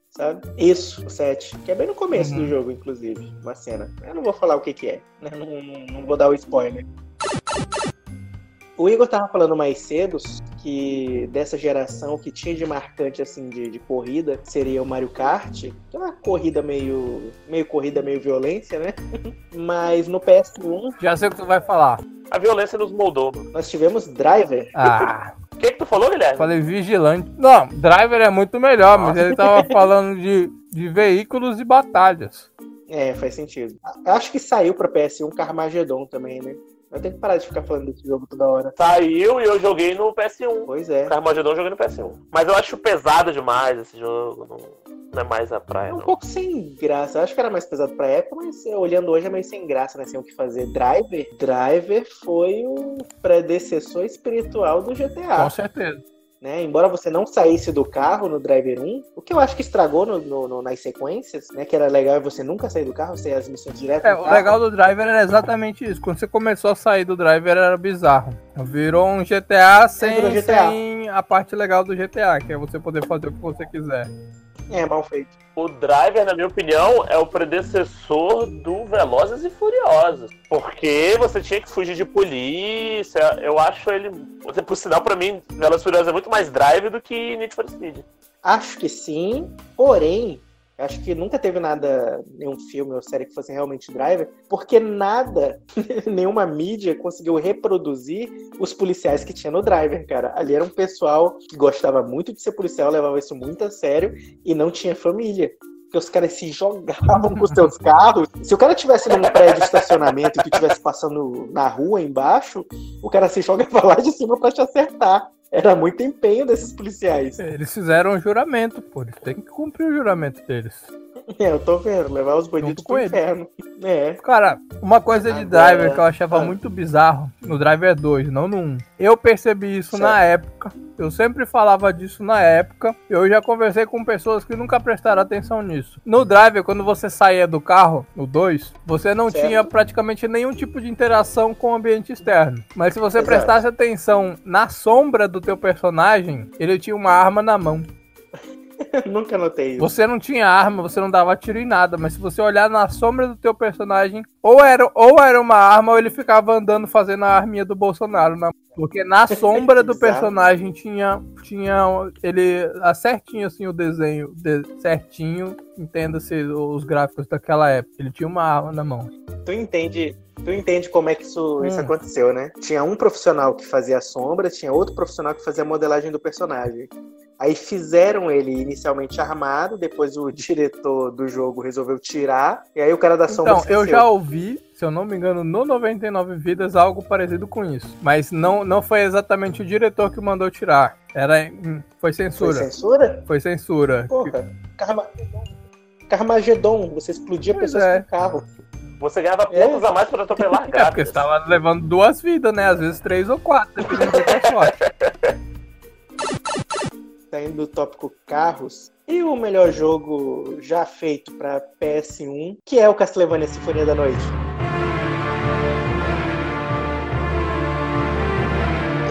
Sabe? Isso, o 7. Que é bem no começo Uhum. do jogo, inclusive. Uma cena. Eu não vou falar o que, que é. né? Não, não- não vou dar o spoiler. O Igor tava falando mais cedo que dessa geração que tinha de marcante assim de, de corrida seria o Mario Kart, que é uma corrida meio meio corrida meio violência, né? Mas no PS1 Já sei o que tu vai falar. A violência nos moldou. O nós tivemos Driver. Ah, que, que tu falou, Guilherme? falei vigilante. Não, driver é muito melhor, mas ele tava falando de, de veículos e batalhas. É, faz sentido. Eu acho que saiu pra PS1 Carmageddon também, né? Eu tenho que parar de ficar falando desse jogo toda hora. Saiu e eu joguei no PS1. Pois é. Carmageddon eu joguei no PS1. Mas eu acho pesado demais esse jogo. Não, não é mais a praia, É um não. pouco sem graça. Eu acho que era mais pesado pra época, mas olhando hoje é meio sem graça, né? Sem o que fazer. Driver. Driver foi o predecessor espiritual do GTA. Com certeza. Né? Embora você não saísse do carro no Driver 1, o que eu acho que estragou no- no- no- nas sequências, né? Que era legal você nunca sair do carro, você as missões direto É, o carro. legal do driver era exatamente isso. Quando você começou a sair do driver era bizarro. Virou um GTA sem, GTA. sem a parte legal do GTA, que é você poder fazer o que você quiser. É, mal feito. O Driver, na minha opinião, é o predecessor do Velozes e Furiosos. Porque você tinha que fugir de polícia. Eu acho ele. Por sinal, pra mim, Velozes e Furiosos é muito mais Drive do que Need for Speed. Acho que sim, porém, acho que nunca teve nada, nenhum filme ou série que fosse realmente Driver, porque nada, nenhuma mídia conseguiu reproduzir os policiais que tinha no Driver, cara. Ali era um pessoal que gostava muito de ser policial, levava isso muito a sério e não tinha família que os caras se jogavam com seus carros. Se o cara tivesse num prédio de estacionamento e que estivesse passando na rua embaixo, o cara se jogava lá de cima para te acertar. Era muito empenho desses policiais. Eles fizeram um juramento, pô. Eles têm que cumprir o juramento deles. É, eu tô vendo, levar os bandidos pro inferno. É. Cara, uma coisa de Agora... Driver que eu achava ah. muito bizarro no Driver 2, não no 1. Eu percebi isso certo. na época. Eu sempre falava disso na época. Eu já conversei com pessoas que nunca prestaram atenção nisso. No Driver, quando você saía do carro, no 2, você não certo. tinha praticamente nenhum tipo de interação com o ambiente externo. Mas se você Exato. prestasse atenção na sombra do teu personagem, ele tinha uma arma na mão. Nunca notei isso. Você não tinha arma, você não dava tiro em nada, mas se você olhar na sombra do teu personagem, ou era, ou era uma arma, ou ele ficava andando fazendo a arminha do Bolsonaro. Na... Porque na sombra do personagem tinha, tinha ele certinho assim o desenho, de, certinho, entenda-se os gráficos daquela época. Ele tinha uma arma na mão. Tu entende Tu entende como é que isso, hum. isso aconteceu, né? Tinha um profissional que fazia a sombra, tinha outro profissional que fazia a modelagem do personagem. Aí fizeram ele inicialmente armado, depois o diretor do jogo resolveu tirar, e aí o cara da sombra. Então, eu já ouvi, se eu não me engano, no 99 Vidas, algo parecido com isso. Mas não, não foi exatamente o diretor que mandou tirar. Era. Hum, foi censura. Foi censura? Foi censura. Porra, Carma... Carmagedon, você explodia pois pessoas é. com carro. Você ganhava pontos é. a mais para atropelar gatos. É, porque você tava levando duas vidas, né? Às vezes três ou quatro, dependendo sorte. saindo do tópico carros, e o melhor jogo já feito para PS1, que é o Castlevania Sinfonia da Noite.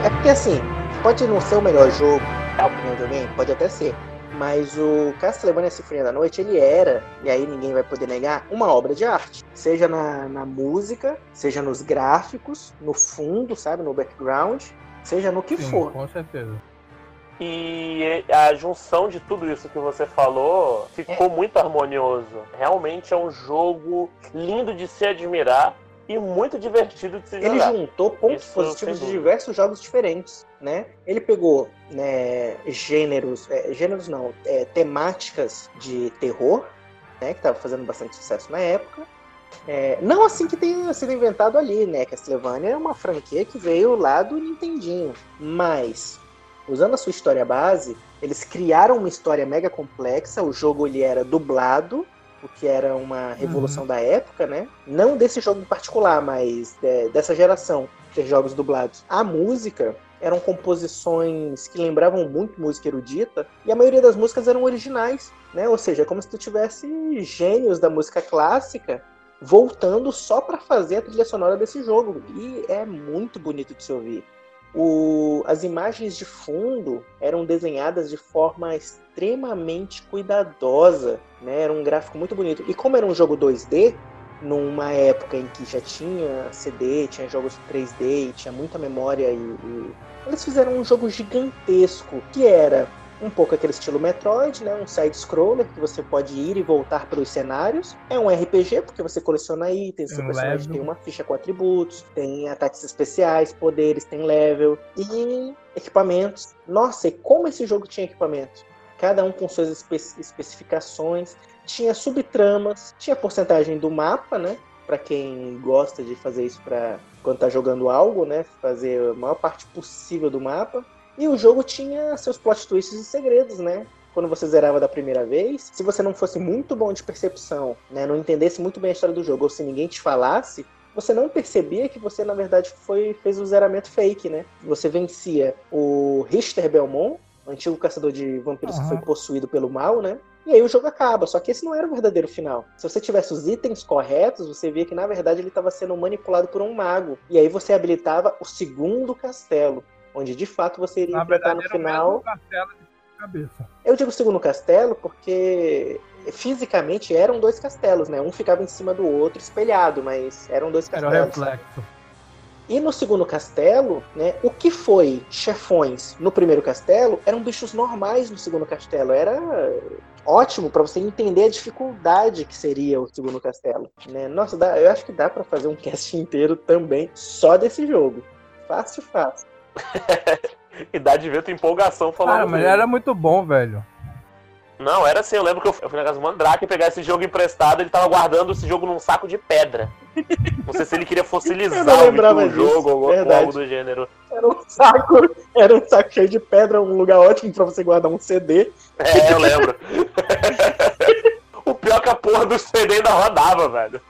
É porque assim, pode não ser o melhor jogo, é opinião de alguém, pode até ser. Mas o Castlevania Sinfonia da Noite, ele era, e aí ninguém vai poder negar, uma obra de arte. Seja na, na música, seja nos gráficos, no fundo, sabe, no background, seja no que Sim, for. Com certeza. E a junção de tudo isso que você falou ficou é. muito harmonioso. Realmente é um jogo lindo de se admirar e muito divertido de se jogar. Ele juntou pontos isso positivos de diversos jogos diferentes, né? Ele pegou né, gêneros, é, gêneros não, é, temáticas de terror, né, que estava fazendo bastante sucesso na época. É, não assim que tenha sido inventado ali, né? Castlevania é uma franquia que veio lá do Nintendinho, mas usando a sua história base, eles criaram uma história mega complexa. O jogo ele era dublado, o que era uma revolução uhum. da época, né? Não desse jogo em particular, mas é, dessa geração ter jogos dublados. A música eram composições que lembravam muito música erudita e a maioria das músicas eram originais, né? Ou seja, é como se tu tivesse gênios da música clássica voltando só para fazer a trilha sonora desse jogo e é muito bonito de se ouvir. O, as imagens de fundo eram desenhadas de forma extremamente cuidadosa, né? Era um gráfico muito bonito. E como era um jogo 2D, numa época em que já tinha CD, tinha jogos 3D, tinha muita memória e, e... eles fizeram um jogo gigantesco que era um pouco aquele estilo Metroid, né? Um side-scroller que você pode ir e voltar pelos cenários. É um RPG, porque você coleciona itens, seu personagem level. tem uma ficha com atributos, tem ataques especiais, poderes, tem level e equipamentos. Nossa, e como esse jogo tinha equipamento? Cada um com suas espe especificações, tinha subtramas, tinha porcentagem do mapa, né? Para quem gosta de fazer isso para quando tá jogando algo, né? Fazer a maior parte possível do mapa. E o jogo tinha seus plot twists e segredos, né? Quando você zerava da primeira vez, se você não fosse muito bom de percepção, né, não entendesse muito bem a história do jogo, ou se ninguém te falasse, você não percebia que você, na verdade, foi, fez o zeramento fake, né? Você vencia o Richter Belmont, antigo caçador de vampiros uhum. que foi possuído pelo mal, né? E aí o jogo acaba. Só que esse não era o verdadeiro final. Se você tivesse os itens corretos, você via que na verdade ele estava sendo manipulado por um mago. E aí você habilitava o segundo castelo onde de fato você iria Na enfrentar verdade, no final. Castelo, cabeça. Eu digo segundo castelo porque fisicamente eram dois castelos, né? Um ficava em cima do outro espelhado, mas eram dois Era o castelos. reflexo. E no segundo castelo, né, o que foi chefões no primeiro castelo eram bichos normais no segundo castelo. Era ótimo para você entender a dificuldade que seria o segundo castelo. Né? Nossa, dá- eu acho que dá para fazer um cast inteiro também só desse jogo. Fácil, fácil. E dá de ver tua empolgação falando. Cara, mas dele. era muito bom, velho. Não, era assim, eu lembro que eu fui eu fui na casa do Mandrake pegar esse jogo emprestado, ele tava guardando esse jogo num saco de pedra. Não sei se ele queria fossilizar o, jogo ou, algo do gênero. Era um saco, era um saco cheio de pedra, um lugar ótimo para você guardar um CD. É, eu lembro. o pior é que a porra do CD ainda rodava, velho.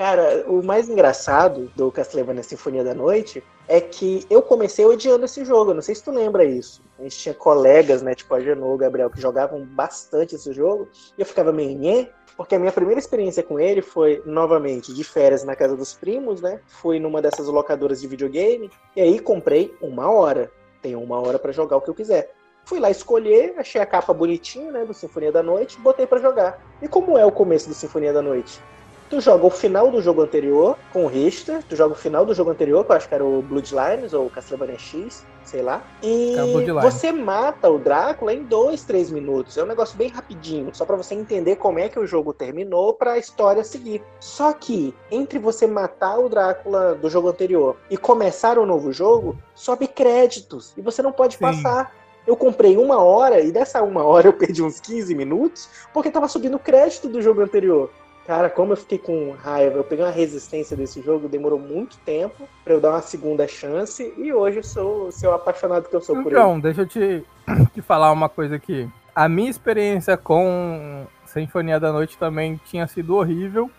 Cara, o mais engraçado do Castlevania Sinfonia da Noite é que eu comecei odiando esse jogo. Não sei se tu lembra isso. A gente tinha colegas, né, tipo a Genô, o Gabriel, que jogavam bastante esse jogo. E eu ficava meio porque a minha primeira experiência com ele foi, novamente, de férias na casa dos primos, né? Fui numa dessas locadoras de videogame. E aí comprei uma hora. Tenho uma hora pra jogar o que eu quiser. Fui lá escolher, achei a capa bonitinha, né, do Sinfonia da Noite, botei pra jogar. E como é o começo do Sinfonia da Noite? Tu joga o final do jogo anterior com o Richter, tu joga o final do jogo anterior, que eu acho que era o Bloodlines ou Castlevania X, sei lá. E você mata o Drácula em dois, três minutos. É um negócio bem rapidinho, só pra você entender como é que o jogo terminou pra história seguir. Só que entre você matar o Drácula do jogo anterior e começar o novo jogo, sobe créditos e você não pode Sim. passar. Eu comprei uma hora e dessa uma hora eu perdi uns 15 minutos porque tava subindo crédito do jogo anterior. Cara, como eu fiquei com raiva, eu peguei uma resistência desse jogo, demorou muito tempo pra eu dar uma segunda chance e hoje eu sou, sou o apaixonado que eu sou por ele. Então, deixa eu te, te falar uma coisa aqui. A minha experiência com Sinfonia da Noite também tinha sido horrível.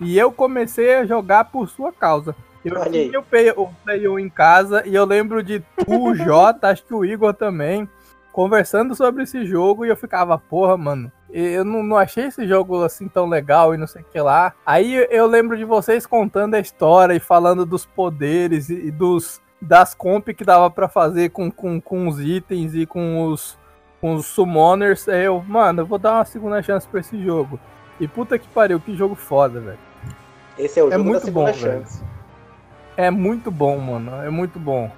E eu comecei a jogar por sua causa. Eu tinha o Play, o Play 1 em casa e eu lembro de tu, o Jota, acho que o Igor também, conversando sobre esse jogo e eu ficava, porra, mano, eu não, não achei esse jogo assim tão legal e não sei o que lá. Aí eu lembro de vocês contando a história e falando dos poderes e, e dos das comp que dava pra fazer com, com, com os itens e com os, com os summoners. Aí eu, mano, eu vou dar uma segunda chance pra esse jogo. E puta que pariu, que jogo foda, velho. Esse é o É jogo muito da segunda bom, chance. É muito bom, mano. É muito bom.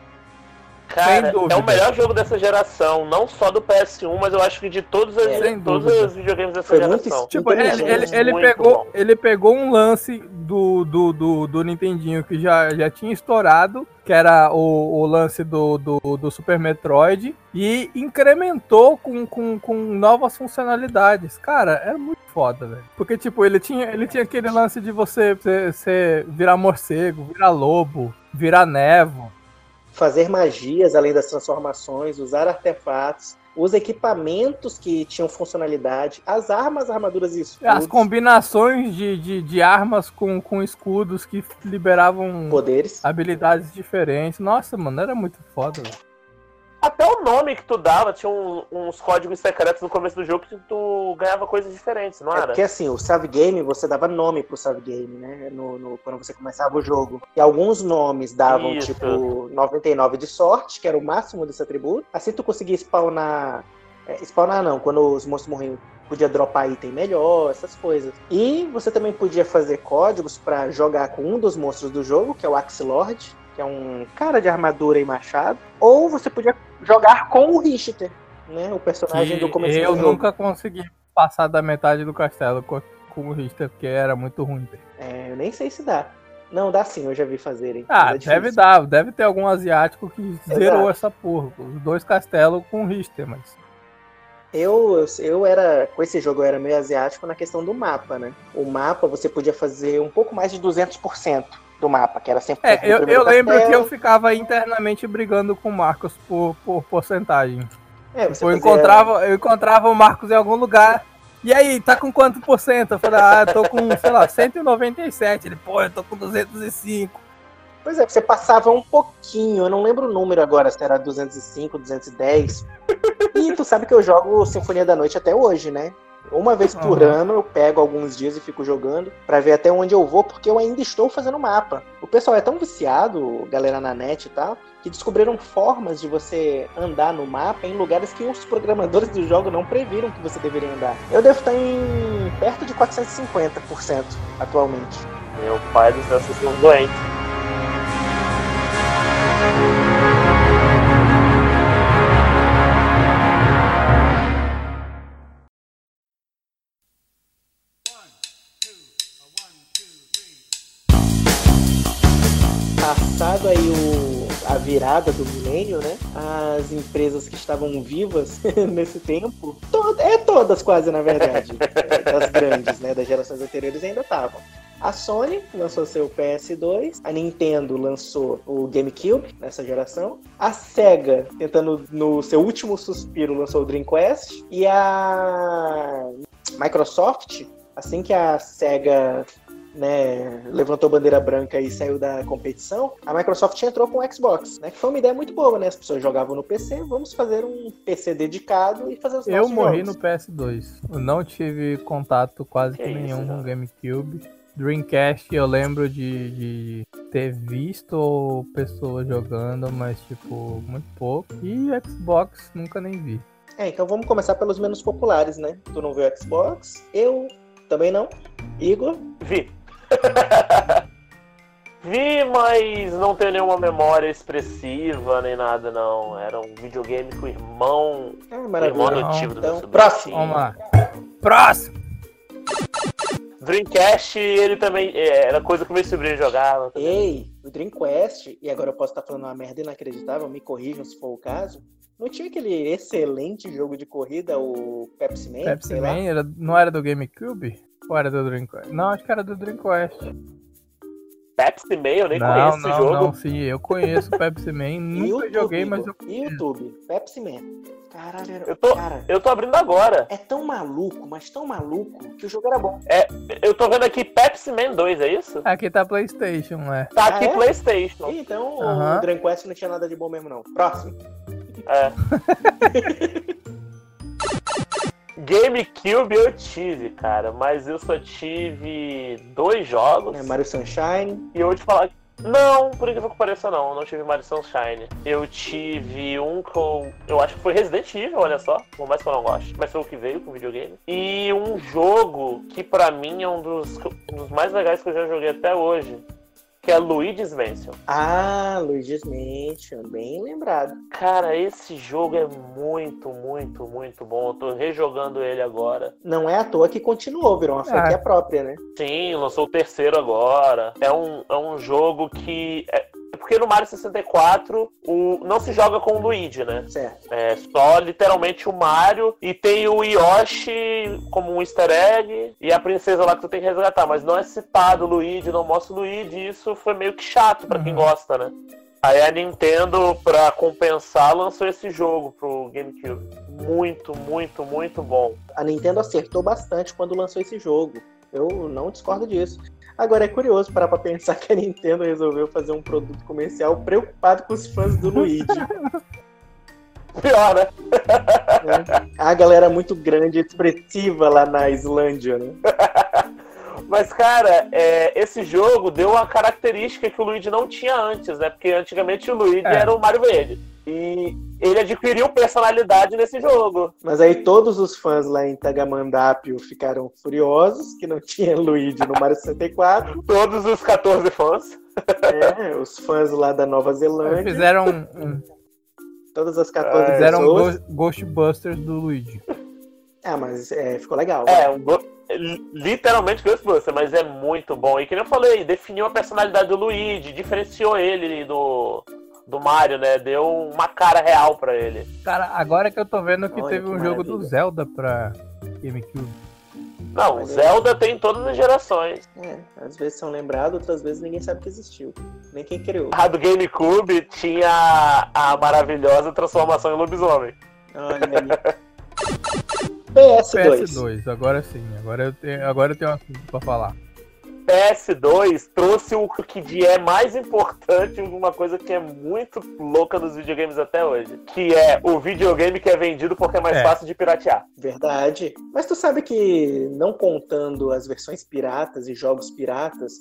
Cara, Sem dúvida. é o melhor jogo dessa geração, não só do PS1, mas eu acho que de todos, as, Sem todos dúvida. os videogames dessa Foi muito geração. Tipo, ele, ele, ele muito pegou, bom. ele pegou um lance do, do, do, do Nintendinho que já, já tinha estourado, que era o, o lance do, do, do Super Metroid, e incrementou com, com, com novas funcionalidades. Cara, era muito foda, velho. Porque, tipo, ele tinha, ele tinha aquele lance de você, você, você virar morcego, virar lobo, virar nevo. Fazer magias além das transformações, usar artefatos, os equipamentos que tinham funcionalidade, as armas, armaduras e escudos, As combinações de, de, de armas com, com escudos que liberavam poderes. habilidades diferentes. Nossa, mano, era muito foda, velho. Até o nome que tu dava tinha um- uns códigos secretos no começo do jogo que tu ganhava coisas diferentes, não É era? porque assim, o save game, você dava nome pro save game, né? No, no- quando você começava o jogo. E alguns nomes davam, Isso. tipo, 99 de sorte, que era o máximo desse atributo. Assim tu conseguia spawnar. é, spawnar não, quando os monstros morriam, podia dropar item melhor, essas coisas. E você também podia fazer códigos pra jogar com um dos monstros do jogo, que é o Axe Lord, que é um cara de armadura e machado. Ou você podia jogar com o Richter, né? O personagem Que do começo eu do nunca consegui passar da metade do castelo com, com o Richter, porque era muito ruim. É, eu nem sei se dá. Não, dá sim, eu já vi fazerem. Ah, é deve dar. Deve ter algum asiático que zerou Exato. essa porra. Os dois castelos com o Richter, mas. Eu, eu, eu era, com esse jogo eu era meio asiático na questão do mapa, né? O mapa você podia fazer um pouco mais de 200% do mapa, que era sempre É, eu, eu lembro que eu ficava internamente brigando com o Marcos por, por porcentagem. É, você Eu fazia- encontrava, eu encontrava o Marcos em algum lugar. E aí, tá com quanto por cento? Eu falei, ah, tô com, sei lá, 197. Ele, pô, eu tô com 205. Pois é, você passava um pouquinho, eu não lembro o número agora, se era 205, 210. e tu sabe que eu jogo Sinfonia da Noite até hoje, né? Uma vez por Uhum. ano eu pego alguns dias e fico jogando pra ver até onde eu vou, porque eu ainda estou fazendo mapa. O pessoal é tão viciado, galera na net e tal, que descobriram formas de você andar no mapa em lugares que os programadores do jogo não previram que você deveria andar. Eu devo estar em perto de 450% atualmente. Meu pai do céu, vocês estão doentes. Virada do milênio, né? As empresas que estavam vivas nesse tempo, to- é todas quase na verdade, das grandes, né? Das gerações anteriores ainda estavam. A Sony lançou seu PS2, a Nintendo lançou o GameCube nessa geração, a Sega, tentando no seu último suspiro, lançou o Dreamcast, e a Microsoft, assim que a Sega né, levantou bandeira branca e saiu da competição, a Microsoft entrou com o Xbox, né? Que foi uma ideia muito boa, né? As pessoas jogavam no PC, vamos fazer um PC dedicado e fazer os Eu morri jogos. no PS2. Eu não tive contato quase que Que nenhum isso, com cara. GameCube. Dreamcast eu lembro de, de ter visto pessoas jogando, mas tipo, muito pouco. E Xbox nunca nem vi. É, então vamos começar pelos menos populares, né? Tu não viu o Xbox? Eu também não. Igor? Vi. Vi, mas não tenho nenhuma memória expressiva nem nada, não. Era um videogame com o irmão, Ah, o irmão adotivo do Então, meu sobrinho. próximo. Vamos lá. Próximo! Dreamcast, ele também é, era coisa que o meu sobrinho jogava. também. Ei, o Dreamcast, e agora eu posso estar falando uma merda inacreditável, me corrijam se for o caso. Não tinha aquele excelente jogo de corrida, o Pepsi Man? Pepsi? Man era, não era do GameCube? Ou era do Dreamcast? Não, acho que era do Dreamcast. Pepsi Man, eu nem não, conheço não, esse jogo. não, sim, eu conheço Pepsi Man, nunca YouTube, joguei, mas eu YouTube, Pepsi Man. Caralho. Eu tô- cara, Eu tô abrindo agora. é tão maluco, mas tão maluco, que o jogo era bom. Eu tô vendo aqui Pepsi Man 2, é isso? Aqui tá PlayStation, né? Tá Ah, aqui é? PlayStation. Ih, Então o Dreamcast não tinha nada de bom mesmo, não. Próximo. É. GameCube eu tive, cara, mas eu só tive dois jogos. É, Mario Sunshine. E eu vou te falar. Não, por incrível que pareça, não. Eu não tive Mario Sunshine. Eu tive um com. Eu acho que foi Resident Evil, olha só. Por mais que eu não goste. Mas foi o que veio com o videogame. E um jogo que pra mim é um dos, um dos mais legais que eu já joguei até hoje. Que é Luigi's Mansion. Ah, Luigi's Mansion, bem lembrado. Cara, esse jogo é muito, muito, muito bom. Eu tô rejogando ele agora. Não é à toa que continuou, virou uma franquia própria, né? Sim, lançou o terceiro agora. É um, é um jogo que. É porque no Mario 64 o, não se joga com o Luigi, né? Certo. É só literalmente o Mario e tem o Yoshi como um easter egg e a princesa lá que tu tem que resgatar, mas não é citado o Luigi, não mostra o Luigi, e isso foi meio que chato pra quem Uhum. gosta, né? Aí a Nintendo, pra compensar, lançou esse jogo pro GameCube. Muito, muito, muito bom. A Nintendo acertou bastante quando lançou esse jogo. Eu não discordo disso. Agora é curioso parar pra pensar que a Nintendo resolveu fazer um produto comercial preocupado com os fãs do Luigi. Pior, né? né? A galera muito grande e expressiva lá na Islândia, né? Mas, cara, é, esse jogo deu uma característica que o Luigi não tinha antes, né? Porque antigamente o Luigi É. era o Mario Verde. E ele adquiriu personalidade nesse jogo. Mas aí todos os fãs lá em Tagamandápio ficaram furiosos que não tinha Luigi no Mario 64. Todos os 14 fãs. né? Os fãs lá da Nova Zelândia, Fizeram um, todas as 14 fizeram um pessoas. Ghost- Ghostbusters do Luigi. Ah, mas é, ficou legal. É, um go- literalmente Ghostbuster, mas é muito bom. E que nem eu falei, definiu a personalidade do Luigi, diferenciou ele do, do Mario, né? Deu uma cara real pra ele. Cara, agora que eu tô vendo que Olha teve que um jogo do maravilha. Zelda pra GameCube. Não, Zelda tem todas as gerações. É, às vezes são lembrados, outras vezes ninguém sabe que existiu. Nem quem criou. A do GameCube tinha a, a maravilhosa transformação em lobisomem. Olha aí. PS2. PS2, agora sim. Agora eu tenho, agora eu tenho um assunto pra falar. PS2 trouxe o que é mais importante, uma coisa que é muito louca nos videogames até hoje, que é o videogame que é vendido porque é mais É. fácil de piratear. Verdade. Mas tu sabe que, não contando as versões piratas e jogos piratas,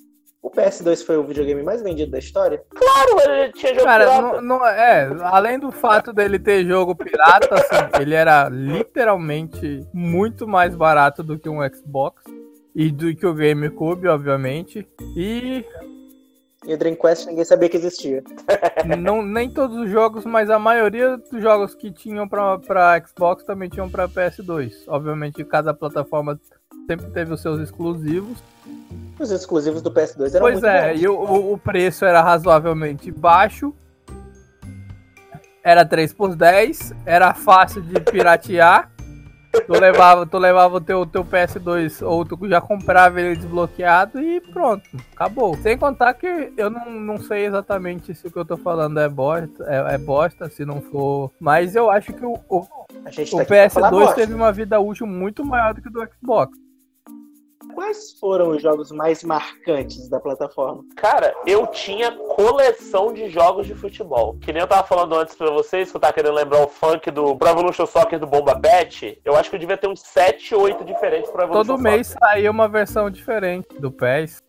o PS2 foi o videogame mais vendido da história? Claro, ele tinha jogo Cara, pirata. não, não- é, além do fato dele ter jogo pirata, assim, ele era literalmente muito mais barato do que um Xbox e do que o GameCube, obviamente. E E o Dreamcast ninguém sabia que existia. não, nem todos os jogos, mas a maioria dos jogos que tinham pra Xbox também tinham pra PS2. Obviamente, cada plataforma sempre teve os seus exclusivos. Os exclusivos do PS2 eram Pois muito é, bons. e o, o- preço era razoavelmente baixo. Era 3 por 10, era fácil de piratear. Tu levava, tu levava o teu, teu PS2 ou tu já comprava ele desbloqueado e pronto, acabou. Sem contar que eu não, não sei exatamente se o que eu tô falando é bosta, é, é bosta, se não for. Mas eu acho que o, o, tá aqui pra falar PS2 bosta. teve uma vida útil muito maior do que o do Xbox. Quais foram os jogos mais marcantes da plataforma? Cara, eu tinha coleção de jogos de futebol. Que nem eu tava falando antes pra vocês, que eu tava querendo lembrar o funk do Pro Evolution Soccer do Bomba Pet. Eu acho que eu devia ter uns 7, 8 diferentes pro Evolution Todo mês saía uma versão diferente do PES.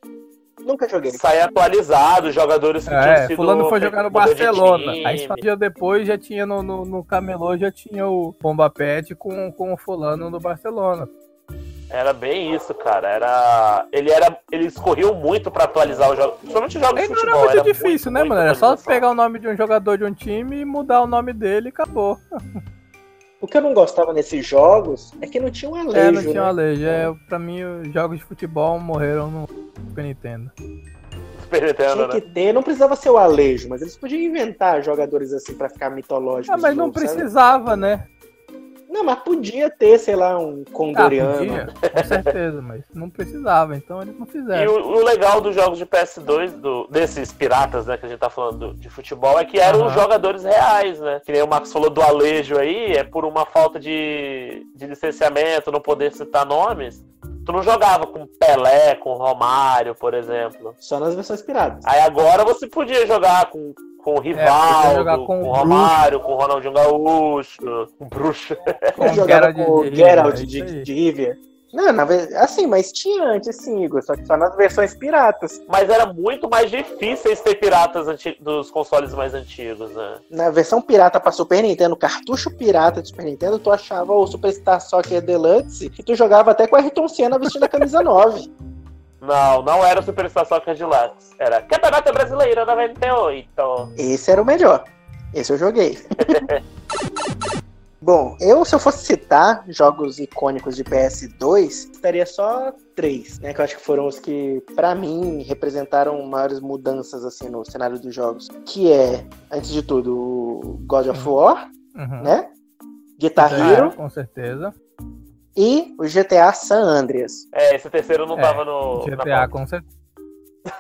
Nunca joguei. Sai atualizado, jogadores que tinham É, sido fulano foi jogar no de Barcelona. Aí um dia depois já tinha no, no, no camelô, já tinha o Bomba Pet com, com o fulano do Barcelona. Era bem isso, cara. Era. Ele era. Eles corriam muito pra atualizar os jogos. Principalmente os jogos de não era futebol. muito difícil, né, muita mano? Era só pegar o nome de um jogador de um time e mudar o nome dele e acabou. O que eu não gostava nesses jogos é que não tinha um alejo, É, não tinha né? uma lei. É, pra mim, os jogos de futebol morreram no Super Nintendo. Super Nintendo, Tinha né? que ter, não precisava ser o alejo, mas eles podiam inventar jogadores assim pra ficar mitológicos. Ah, mas não sabe? precisava, né? Não, mas podia ter, sei lá, um Ah, Condoriano. podia, com certeza, mas não precisava, então eles não E fizeram. o, o legal dos jogos de PS2, do- desses piratas, né, que a gente tá falando do- de futebol, é que eram os jogadores reais, né? Que nem o Max falou do Alejo aí, é por uma falta de, de licenciamento, não poder citar nomes. Tu não jogava com Pelé, com Romário, por exemplo. Só nas versões piratas. Aí agora você podia jogar com, com o podia Rivaldo, jogar com, com o Romário, com o Ronaldinho Gaúcho, com o Bruxo. Com jogava com o Geralt de é de, de. Não, na assim, mas tinha antes sim, Igor, só que só nas versões piratas. Mas era muito mais difícil ter piratas dos consoles mais antigos, né? Na versão pirata pra Super Nintendo, cartucho pirata de Super Nintendo, tu achava o Superstar Soccer Deluxe e tu jogava até com a Ayrton Senna vestindo a camisa 9. Não, não era o Superstar Soccer Deluxe. Era Campeonato Brasileiro 98. Esse era o melhor. Esse eu joguei. Bom, eu, se eu fosse citar jogos icônicos de PS2, estaria só três, né? Que eu acho que foram os que, pra mim, representaram maiores mudanças, assim, no cenário dos jogos. Que é, antes de tudo, o God of War, Uhum. né? Guitar É, Hero com certeza. E o GTA San Andreas. É, esse terceiro não É, tava no. GTA, com certeza.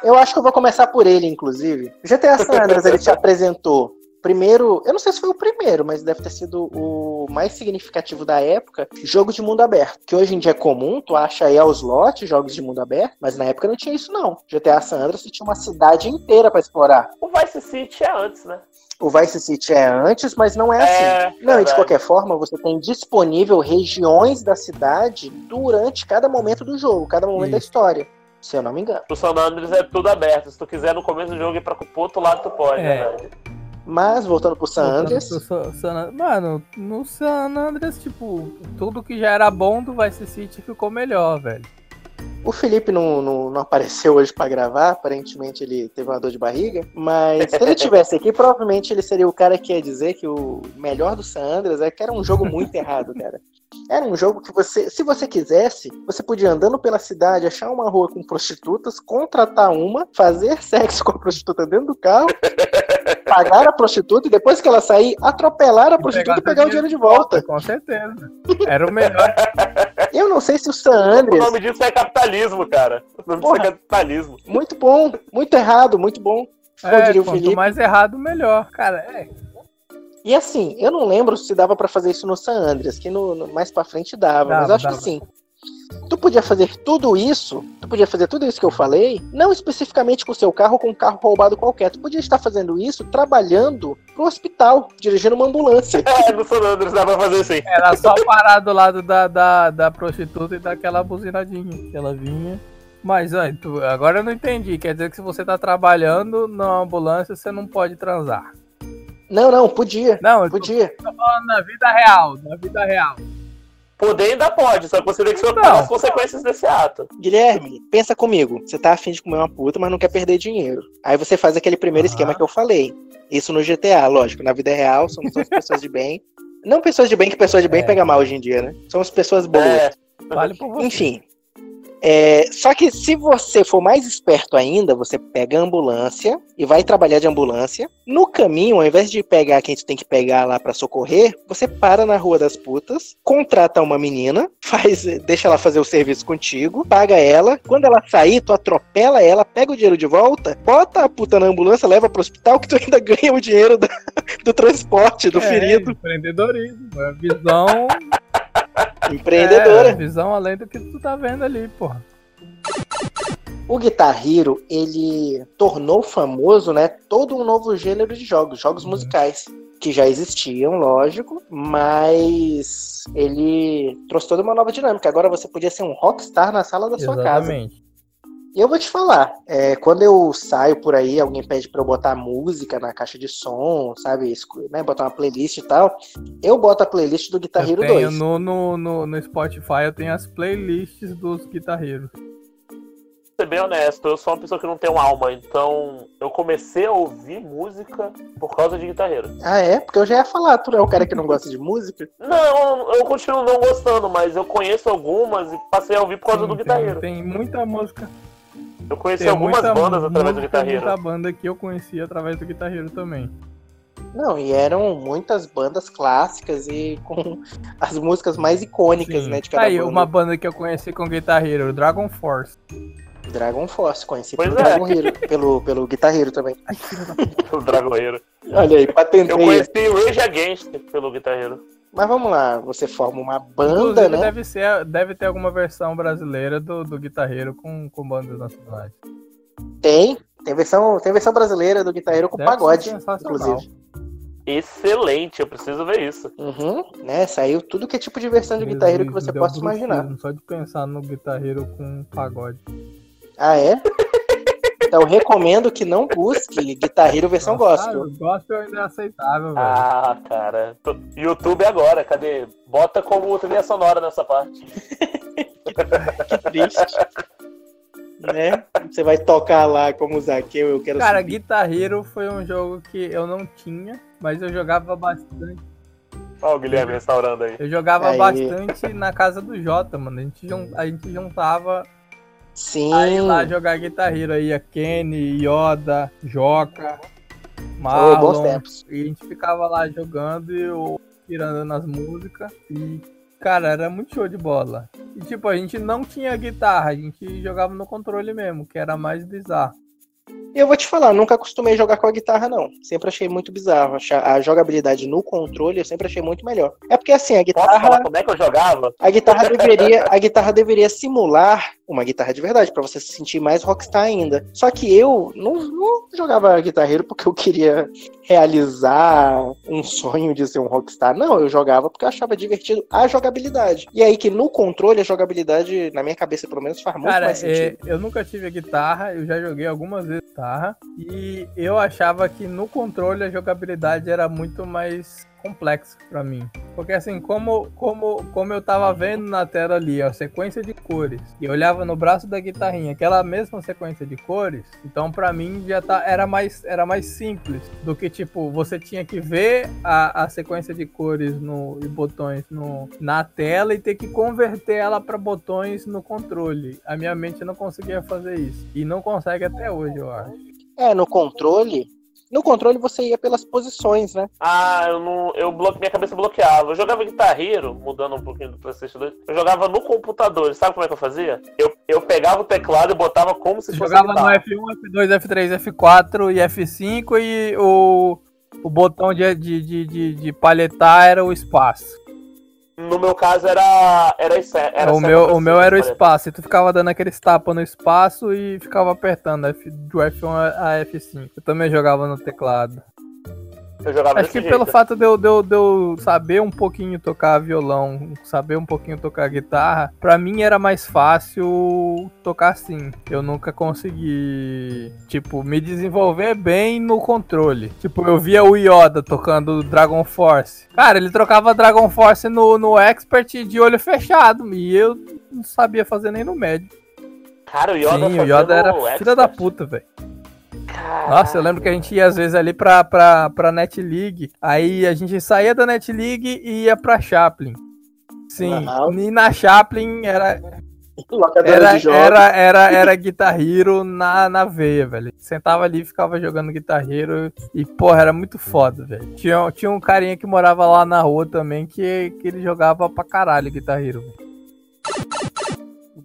Eu acho que eu vou começar por ele, inclusive. O GTA San Andreas, ele te apresentou primeiro, eu não sei se foi o primeiro, mas deve ter sido o mais significativo da época, jogo de mundo aberto. Que hoje em dia é comum, tu acha aí aos lotes jogos de mundo aberto, mas na época não tinha isso não. GTA San Andreas tu tinha uma cidade inteira pra explorar. O Vice City é antes, né? O Vice City é antes, mas não é assim. É, Não, e de qualquer forma, você tem disponível regiões da cidade durante cada momento do jogo, cada momento da Isso. história. Se eu não me engano. O San Andreas é tudo aberto. Se tu quiser no começo do jogo ir pra pro outro lado, tu pode, É. né? Mas, voltando pro San Andreas, pro San Mano, no San Andreas, tipo, tudo que já era bom do Vice City ficou melhor, velho. O Felipe não, não, não apareceu hoje pra gravar, aparentemente ele teve uma dor de barriga, mas se ele tivesse aqui, provavelmente ele seria o cara que ia dizer que o melhor do San Andreas é que era um jogo muito errado, cara. Era um jogo que você, se você quisesse, você podia andando pela cidade, achar uma rua com prostitutas, contratar uma, fazer sexo com a prostituta dentro do carro, pagar a prostituta e depois que ela sair, atropelar a prostituta e pegar o dinheiro de volta. Com certeza. Era o melhor. Eu não sei se o San O Andreas nome disso é capitalismo, cara. O nome disso Porra. é capitalismo. Muito bom, muito errado, muito bom. É, diria o quanto Felipe. mais errado, melhor. Cara, é. E assim, eu não lembro se dava pra fazer isso no San Andreas, que no, no- mais pra frente dava, mas Dava, eu acho dava. que sim. Tu podia fazer tudo isso, tu podia fazer tudo isso que eu falei, não especificamente com o seu carro ou com um carro roubado qualquer. Tu podia estar fazendo isso trabalhando pro hospital, dirigindo uma ambulância. É, no San Andreas dá pra fazer assim. Era só parar do lado da, da, da prostituta e dar aquela buzinadinha que ela vinha. Mas ó, tu- agora eu não entendi. Quer dizer que se você tá trabalhando na ambulância, você não pode transar. Não, não, podia. Não, eu tô Podia. falando na vida real. Na vida real. Poder ainda pode, só que você tem que sofrer as consequências desse ato. Guilherme, pensa comigo. Você tá afim de comer uma puta, mas não quer perder dinheiro. Aí você faz aquele primeiro Aham. esquema que eu falei. Isso no GTA, lógico. Na vida real, somos todas pessoas de bem. Não pessoas de bem, que pessoas de bem É. pega mal hoje em dia, né? Somos pessoas boas. É, Vale por você. Enfim. É, só que se você for mais esperto ainda, você pega a ambulância e vai trabalhar de ambulância. No caminho, ao invés de pegar quem tu tem que pegar lá pra socorrer, você para na Rua das Putas, contrata uma menina, faz, deixa ela fazer o serviço contigo, paga ela. Quando ela sair, tu atropela ela, pega o dinheiro de volta, bota a puta na ambulância, leva pro hospital, que tu ainda ganha o dinheiro da- do transporte do É, ferido. Empreendedorismo. É visão. Empreendedora. É, visão além do que tu tá vendo ali, porra. O Guitar Hero, ele tornou famoso, né, todo um novo gênero de jogos, jogos Uhum. musicais, que já existiam, lógico, mas ele trouxe toda uma nova dinâmica. Agora você podia ser um rockstar na sala da sua casa. Exatamente. E eu vou te falar, é, quando eu saio por aí, alguém pede pra eu botar música na caixa de som, sabe, né, botar uma playlist e tal, eu boto a playlist do Guitar Eu Hero tenho 2. no, no, no, no Spotify, eu tenho as playlists dos guitarreiros. ser bem honesto, eu sou uma pessoa que não tem uma alma, então eu comecei a ouvir música por causa de guitarreiro. Ah, é? Porque eu já ia falar, tu não é o cara que não gosta de música? Não, eu continuo não gostando, mas eu conheço algumas e passei a ouvir por causa Sim, do tem- guitarreiro. Tem, muita música. Eu conheci Tem algumas muita bandas através do música, guitarreiro. Muita banda que eu conheci através do guitarreiro também. Não, e eram muitas bandas clássicas e com as músicas mais icônicas, Sim. né, de cada Aí, banda. uma banda que eu conheci com guitarreiro, Dragon Force. Dragon Force, conheci Pois pelo é. Dragon Hero, pelo, pelo guitarreiro também. Ai, filha da O Dragoeiro. Olha aí, patentei. Eu conheci Rage Against pelo guitarreiro. Mas vamos lá, você forma uma banda, Inclusive, né? deve, ser, deve ter alguma versão brasileira do, do guitarreiro com, com bandas nacionais. Tem. Tem versão, tem versão brasileira do guitarreiro com Deve pagode, inclusive. Excelente, eu preciso ver isso. Uhum, né? Saiu tudo que é tipo de versão de guitarreiro que você possa imaginar. Só de pensar no guitarreiro com pagode. Ah, é? Então recomendo que não busque guitarreiro versão gospel. cara, Gospel ainda é aceitável, velho. Ah, cara. YouTube agora, cadê? Bota como trilha sonora nessa parte. Que triste. né? Você vai tocar lá como o Zaqueu, eu quero Cara, subir. Guitar Hero foi um jogo que eu não tinha, mas eu jogava bastante. Ó, o Guilherme restaurando aí. Eu jogava Aí. bastante na casa do Jota, mano. A gente, jun- a gente juntava Sim. aí lá jogar Guitar Hero. Aí a Kenny, Yoda, Joca, Ô, bons Marlon. tempos. e a gente ficava lá jogando e eu tirando nas músicas. E, cara, era muito show de bola. E tipo, a gente não tinha guitarra, a gente jogava no controle mesmo, que era mais bizarro. Eu vou te falar, nunca acostumei jogar com a guitarra, não. Sempre achei muito bizarro. A jogabilidade no controle eu sempre achei muito melhor. É porque assim, a Posso falar guitarra. como é que eu jogava? A guitarra deveria, a guitarra deveria simular uma guitarra de verdade, pra você se sentir mais rockstar ainda. Só que eu não, não jogava guitarreiro porque eu queria realizar um sonho de ser um rockstar. Não, eu jogava porque eu achava divertido a jogabilidade. E aí que no controle a jogabilidade, na minha cabeça pelo menos, faz muito Cara, mais sentido. é, eu nunca tive a guitarra, eu já joguei algumas vezes guitarra e eu achava que no controle a jogabilidade era muito mais complexa pra mim. Porque assim, como, como, como eu tava vendo na tela ali a sequência de cores e eu olhava no braço da guitarrinha aquela mesma sequência de cores, então pra mim já tá, era, mais, era mais simples do que tipo, você tinha que ver a, a sequência de cores no, e botões no, na tela e ter que converter ela pra botões no controle. A minha mente não conseguia fazer isso. E não consegue até hoje, eu acho. É, no controle. No controle você ia pelas posições, né? Ah, eu não. Eu bloque... Minha cabeça bloqueava. Eu jogava guitarreiro, mudando um pouquinho do PlayStation 2. Eu jogava no computador. Sabe como é que eu fazia? Eu, eu pegava o teclado e botava como se Eu fosse. jogava no guitarra. F1, F2, F3, F4 e F5 e o, o botão de, de, de, de, de palhetar era o espaço. No meu caso era. era, era o meu, o meu era o espaço. E tu ficava dando aqueles tapas no espaço e ficava apertando F, do F1 a F5. Eu também jogava no teclado. Eu jogava Acho que jeito. pelo fato de eu, de, eu, de eu saber um pouquinho tocar violão, saber um pouquinho tocar guitarra, pra mim era mais fácil tocar assim. Eu nunca consegui, tipo, me desenvolver bem no controle. Tipo, eu via o Yoda tocando Dragon Force. Cara, ele trocava Dragon Force no, no Expert de olho fechado. E eu não sabia fazer nem no médio. Cara, o Yoda, Sim, o Yoda era filha da puta, velho. Nossa, eu lembro que a gente ia às vezes ali pra, pra, pra Net League. Aí a gente saía da Net League e ia pra Chaplin. Sim, uhum. e na Chaplin era. Era, era, era, era Guitar Hero na, na veia, velho. Sentava ali e ficava jogando Guitar Hero. E, porra, era muito foda, velho. Tinha, tinha um carinha que morava lá na rua também que, que ele jogava pra caralho Guitar Hero, velho.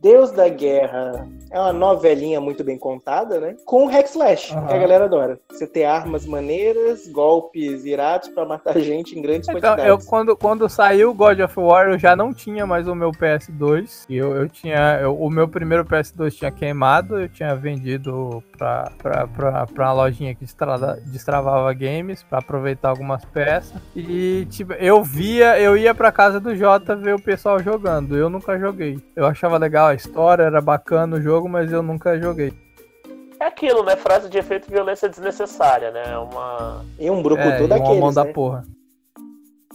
Deus da Guerra é uma novelinha muito bem contada, né? Com hack slash, uhum. que a galera adora. Você ter armas maneiras, golpes irados para matar gente em grandes então, quantidades. Eu, quando, quando saiu God of War, eu já não tinha mais o meu PS2. Eu, eu tinha. Eu, o meu primeiro PS2 tinha queimado, eu tinha vendido pra, pra, pra, pra uma lojinha que destrava, destravava games para aproveitar algumas peças. E tipo, eu via, eu ia pra casa do Jota ver o pessoal jogando. Eu nunca joguei. Eu achava legal a história, era bacana o jogo jogo, mas eu nunca joguei. É aquilo, né? Frase de efeito violência desnecessária, né? Uma. E um grupo é, mão né? da porra.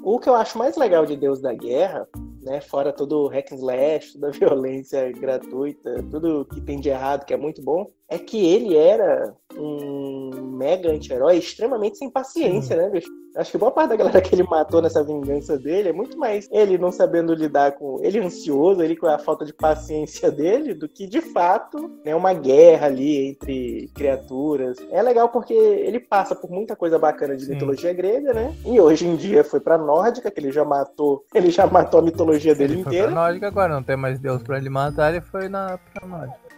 O que eu acho mais legal de Deus da Guerra, né, fora todo o hack and slash, toda a violência gratuita, tudo que tem de errado, que é muito bom, é que ele era um mega anti-herói extremamente sem paciência, né, bicho? Acho que boa parte da galera que ele matou nessa vingança dele é muito mais ele não sabendo lidar com. Ele ansioso, ele com a falta de paciência dele, do que de fato né, uma guerra ali entre criaturas. É legal porque ele passa por muita coisa bacana de Sim. mitologia grega, né? E hoje em dia foi pra nórdica, que ele já matou. Ele já matou a mitologia dele ele inteira. Foi pra nórdica agora, não tem mais Deus pra ele matar, ele foi na pra nórdica.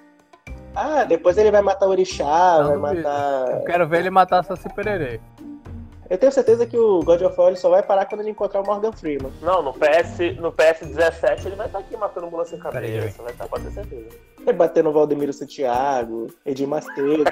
Ah, depois ele vai matar o Orixá, não, vai matar. Eu quero ver ele matar Saci Pererê. Eu tenho certeza que o God of War só vai parar quando ele encontrar o Morgan Freeman. Não, no, PS, no PS17 ele vai estar aqui matando mula sem cabeça, vai estar, pode ter certeza. Ele batendo o Valdemiro Santiago, Edir Macedo.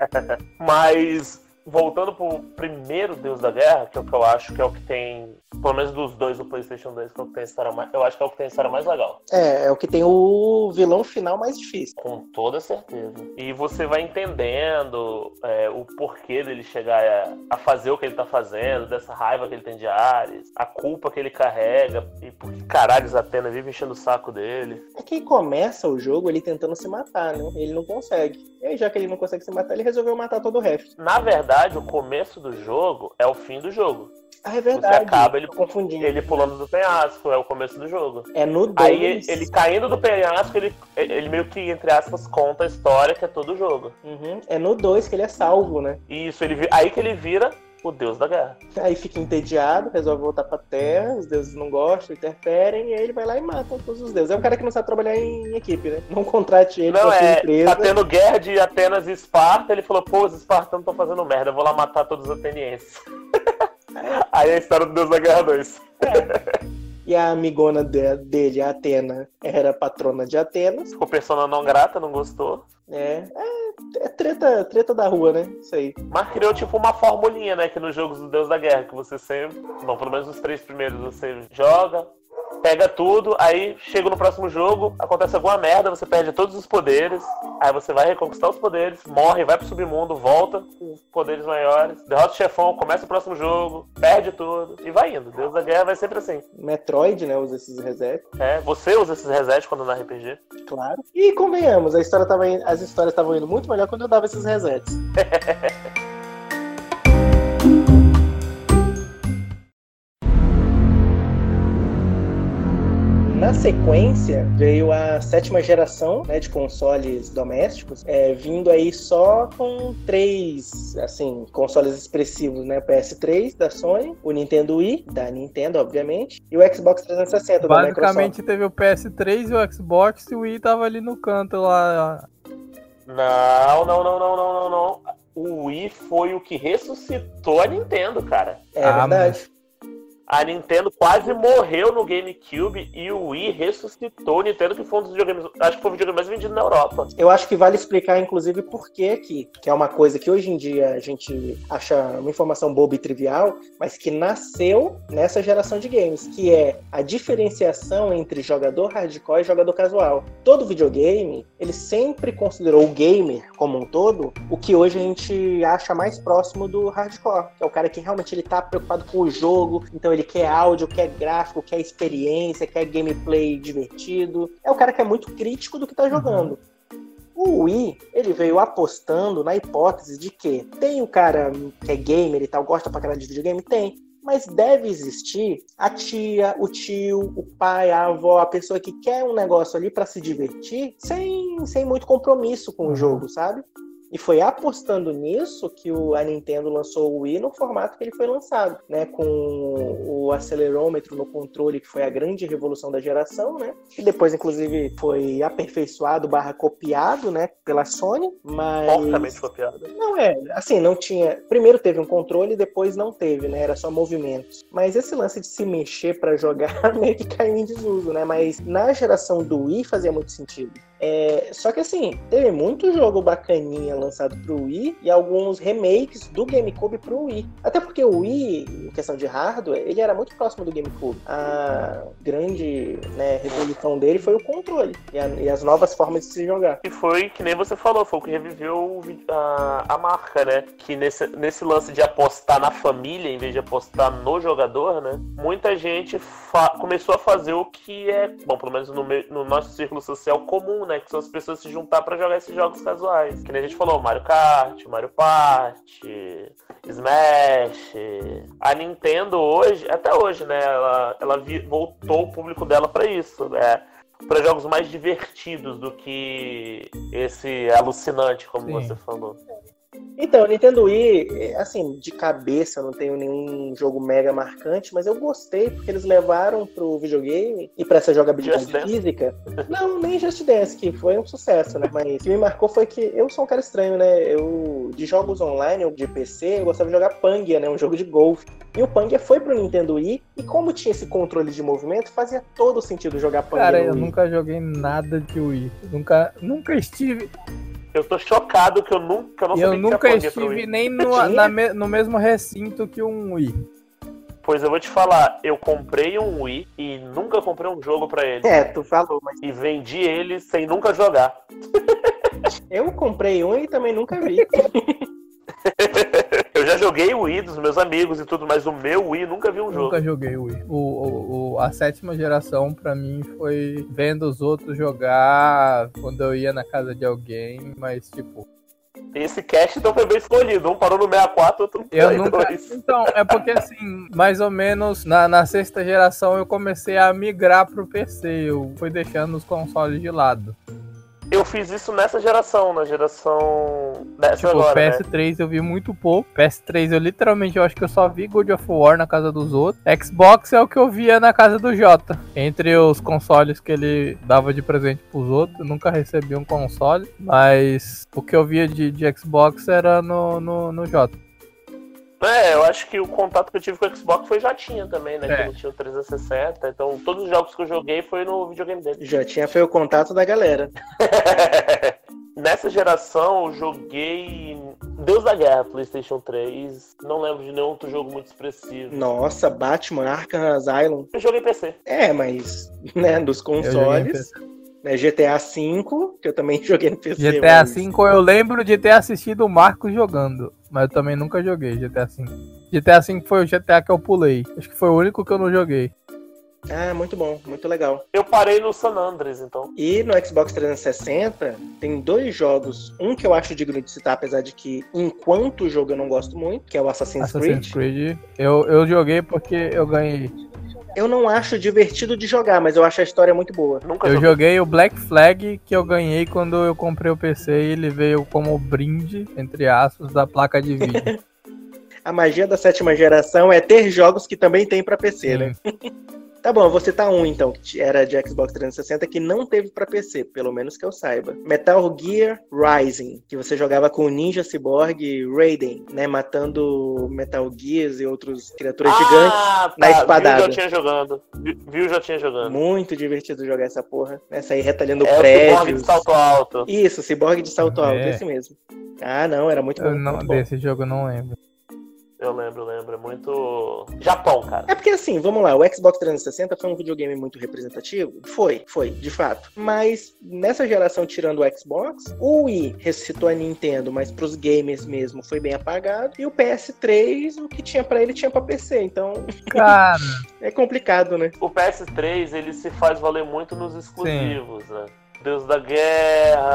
Mas voltando pro primeiro Deus da Guerra, que é o que eu acho que é o que tem, pelo menos dos dois do PlayStation 2, que é o que tem a história mais, eu acho que é o que tem a história mais legal. É, é o que tem o vilão final mais difícil. Com toda certeza. E você vai entendendo é, o porquê dele chegar a, a, fazer o que ele tá fazendo, dessa raiva que ele tem de Ares, a culpa que ele carrega, e por que caralho Atenas vive enchendo o saco dele. É que começa o jogo ele tentando se matar, né? Ele não consegue. E aí, já que ele não consegue se matar, ele resolveu matar todo o resto. Na verdade, o começo do jogo é o fim do jogo. Ah, é verdade. Você acaba ele, confundindo. ele pulando do penhasco, é o começo do jogo. É no 2. Aí ele caindo do penhasco, ele, ele meio que, entre aspas, conta a história que é todo o jogo. Uhum. É no 2 que ele é salvo, né? Isso, ele, aí que ele vira o deus da guerra. Aí fica entediado, resolve voltar pra terra, os deuses não gostam, interferem, e aí ele vai lá e mata todos os deuses. É um cara que não sabe trabalhar em equipe, né? Não contrate ele não, é, empresa. Tá tendo guerra de Atenas e Esparta, ele falou, pô, os espartanos estão fazendo merda, eu vou lá matar todos os atenienses. Aí é a história do Deus da Guerra 2. É. E a amigona dele, a Atena, era patrona de Atenas. Ficou persona não grata, não gostou. É, é, é, treta, treta da rua, né? Isso aí. Mas criou tipo uma formulinha, né? Que nos jogos do Deus da Guerra, que você sempre. Bom, pelo menos os três primeiros você joga, pega tudo, aí chega no próximo jogo, acontece alguma merda, você perde todos os poderes, aí você vai reconquistar os poderes, morre, vai pro submundo, volta com poderes maiores, derrota o chefão, começa o próximo jogo, perde tudo e vai indo. Deus da Guerra vai sempre assim. Metroid, né, usa esses resets. É, você usa esses resets quando na RPG. Claro. E convenhamos, a história tava, as histórias estavam indo muito melhor quando eu dava esses resets. sequência, veio a sétima geração né, de consoles domésticos, é, vindo aí só com três, assim, consoles expressivos, né? PS3 da Sony, o Nintendo Wii, da Nintendo, obviamente, e o Xbox 360 da Microsoft. Basicamente teve o PS3 e o Xbox e o Wii tava ali no canto lá. Não, não, não, não, não, não, não. O Wii foi o que ressuscitou a Nintendo, cara. É ah, verdade. A Nintendo quase morreu no GameCube e o Wii ressuscitou o Nintendo, que foi um dos videogames. Acho que foi o videogame mais vendido na Europa. Eu acho que vale explicar, inclusive, por que aqui, que é uma coisa que hoje em dia a gente acha uma informação boba e trivial, mas que nasceu nessa geração de games, que é a diferenciação entre jogador hardcore e jogador casual. Todo videogame, ele sempre considerou o gamer como um todo o que hoje a gente acha mais próximo do hardcore, que é o cara que realmente ele tá preocupado com o jogo, então ele quer áudio, quer gráfico, quer experiência, quer gameplay divertido. É o cara que é muito crítico do que tá jogando. O Wii, ele veio apostando na hipótese de que tem o cara que é gamer e tal, gosta pra caralho de videogame? Tem. Mas deve existir a tia, o tio, o pai, a avó, a pessoa que quer um negócio ali para se divertir sem, sem muito compromisso com o jogo, sabe? E foi apostando nisso que o, a Nintendo lançou o Wii no formato que ele foi lançado, né? Com o acelerômetro no controle, que foi a grande revolução da geração, né? E depois, inclusive, foi aperfeiçoado barra copiado, né? Pela Sony, mas... Porcamente copiado. Não, é, assim, não tinha... Primeiro teve um controle, depois não teve, né? Era só movimentos. Mas esse lance de se mexer para jogar meio que caiu em desuso, né? Mas na geração do Wii fazia muito sentido. É, só que assim, teve muito jogo bacaninha lançado pro Wii e alguns remakes do GameCube pro Wii. Até porque o Wii, em questão de hardware, ele era muito próximo do GameCube. A grande né, revolução dele foi o controle e, a, e, as novas formas de se jogar. E foi que nem você falou, foi o que reviveu a, a marca, né? Que nesse, nesse lance de apostar na família em vez de apostar no jogador, né? Muita gente começou a fazer o que é, bom, pelo menos no, no nosso círculo social comum, né? Que são as pessoas se juntar para jogar esses jogos casuais. Que nem a gente falou, Mario Kart, Mario Party, Smash. A Nintendo hoje, até hoje, né? Ela, ela voltou o público dela para isso, né? Para jogos mais divertidos do que esse alucinante, como Sim. você falou. Então, Nintendo Wii, assim, de cabeça eu não tenho nenhum jogo mega marcante, mas eu gostei porque eles levaram pro videogame e pra essa jogabilidade física. Não, nem Just Dance, que foi um sucesso, né? Mas o que me marcou foi que eu sou um cara estranho, né? Eu, de jogos online ou de PC, eu gostava de jogar Pangia, né? Um jogo de golfe. E o Pangia foi pro Nintendo Wii, e como tinha esse controle de movimento, fazia todo sentido jogar Pangia. Cara, eu Wii. nunca joguei nada de Wii. Nunca, nunca estive eu tô chocado que eu nunca não Eu nunca estive nem no, na, no mesmo recinto que um Wii. Pois eu vou te falar, eu comprei um Wii e nunca comprei um jogo para ele. É, tu falou, mas. E vendi ele sem nunca jogar. eu comprei um e também nunca vi. eu já joguei o Wii dos meus amigos e tudo, mas o meu Wii nunca vi um nunca jogo. Nunca joguei o Wii. O, o, o, a sétima geração, pra mim, foi vendo os outros jogar quando eu ia na casa de alguém, mas tipo. Esse cast então foi bem escolhido. Um parou no 64, outro no eu nunca... Então, é porque assim, mais ou menos na, na sexta geração eu comecei a migrar pro PC. Eu fui deixando os consoles de lado. Eu fiz isso nessa geração, na geração dessa tipo, agora, PS3 né? eu vi muito pouco. PS3 eu literalmente eu acho que eu só vi God of War na casa dos outros. Xbox é o que eu via na casa do Jota. Entre os consoles que ele dava de presente pros outros, eu nunca recebi um console, mas o que eu via de, de Xbox era no, no, no Jota. É, eu acho que o contato que eu tive com o Xbox foi já tinha também, né? É. Que ele tinha o 360. Então, todos os jogos que eu joguei foi no videogame dele. Já tinha foi o contato da galera. Nessa geração, eu joguei Deus da Guerra, PlayStation 3. Não lembro de nenhum outro jogo muito expressivo. Nossa, Batman, Arkham Asylum. Eu joguei PC. É, mas, né, dos consoles. Né, GTA V, que eu também joguei no PC. GTA mas... V eu lembro de ter assistido o Marcos jogando, mas eu também nunca joguei GTA V. GTA V foi o GTA que eu pulei. Acho que foi o único que eu não joguei. Ah, muito bom, muito legal. Eu parei no San Andreas, então. E no Xbox 360 tem dois jogos. Um que eu acho digno de citar, apesar de que enquanto jogo eu não gosto muito, que é o Assassin's, Assassin's Creed. Creed. Eu, eu joguei porque eu ganhei eu não acho divertido de jogar, mas eu acho a história muito boa. Nunca eu joguei o Black Flag que eu ganhei quando eu comprei o PC e ele veio como brinde, entre aspas, da placa de vídeo. a magia da sétima geração é ter jogos que também tem para PC, Sim. né? Tá bom, eu vou citar um então, que era de Xbox 360 que não teve pra PC, pelo menos que eu saiba. Metal Gear Rising, que você jogava com o Ninja Cyborg Raiden, né? Matando Metal Gears e outros criaturas gigantes ah, na tá. espadada. Viu, já tinha jogando. Vi- Viu, já tinha jogando. Muito divertido jogar essa porra. Né? Sair retalhando É o Cyborg prédios. de salto alto. Isso, Cyborg de salto alto, É. esse mesmo. Ah, não, era muito bom. Eu não, muito bom. desse jogo eu não lembro. Eu lembro, lembro. É muito. Japão, cara. É porque assim, vamos lá, o Xbox 360 foi um videogame muito representativo? Foi, foi, de fato. Mas nessa geração, tirando o Xbox, o Wii ressuscitou a Nintendo, mas pros gamers mesmo foi bem apagado. E o PS3, o que tinha pra ele tinha pra PC. Então Cara, é complicado, né? O PS3 ele se faz valer muito nos exclusivos, né? Deus da Guerra.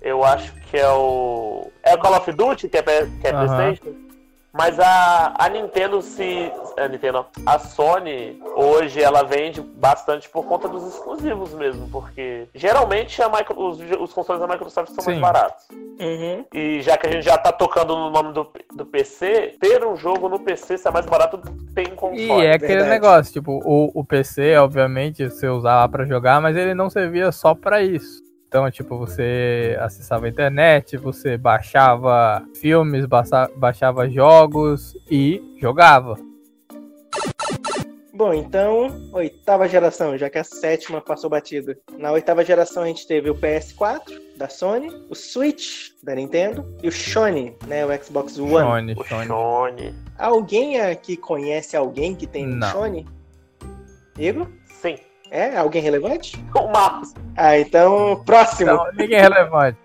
Eu acho que é o. É o Call of Duty, que é, que é Aham. PlayStation. Mas a, a Nintendo se. A Nintendo, não. a Sony hoje ela vende bastante por conta dos exclusivos mesmo, porque geralmente a micro- os, os consoles da Microsoft são mais Sim. baratos. Uhum. E já que a gente já tá tocando no nome do, do PC, ter um jogo no PC ser mais barato tem em console. e é aquele verdade. negócio, tipo, o, o PC, obviamente, você usava pra jogar, mas ele não servia só pra isso. Então, tipo, você acessava a internet, você baixava filmes, baixa- baixava jogos e jogava. Bom, então, oitava geração, já que a sétima passou batida. Na oitava geração a gente teve o PS4 da Sony, o Switch da Nintendo e o Sony, né, o Xbox One. Sony, O Sony. Sony. Alguém aqui conhece alguém que tem um Não. Sony? Igor? Sim. É? Alguém relevante? O Marcos. Ah, então, próximo. Não, ninguém é relevante.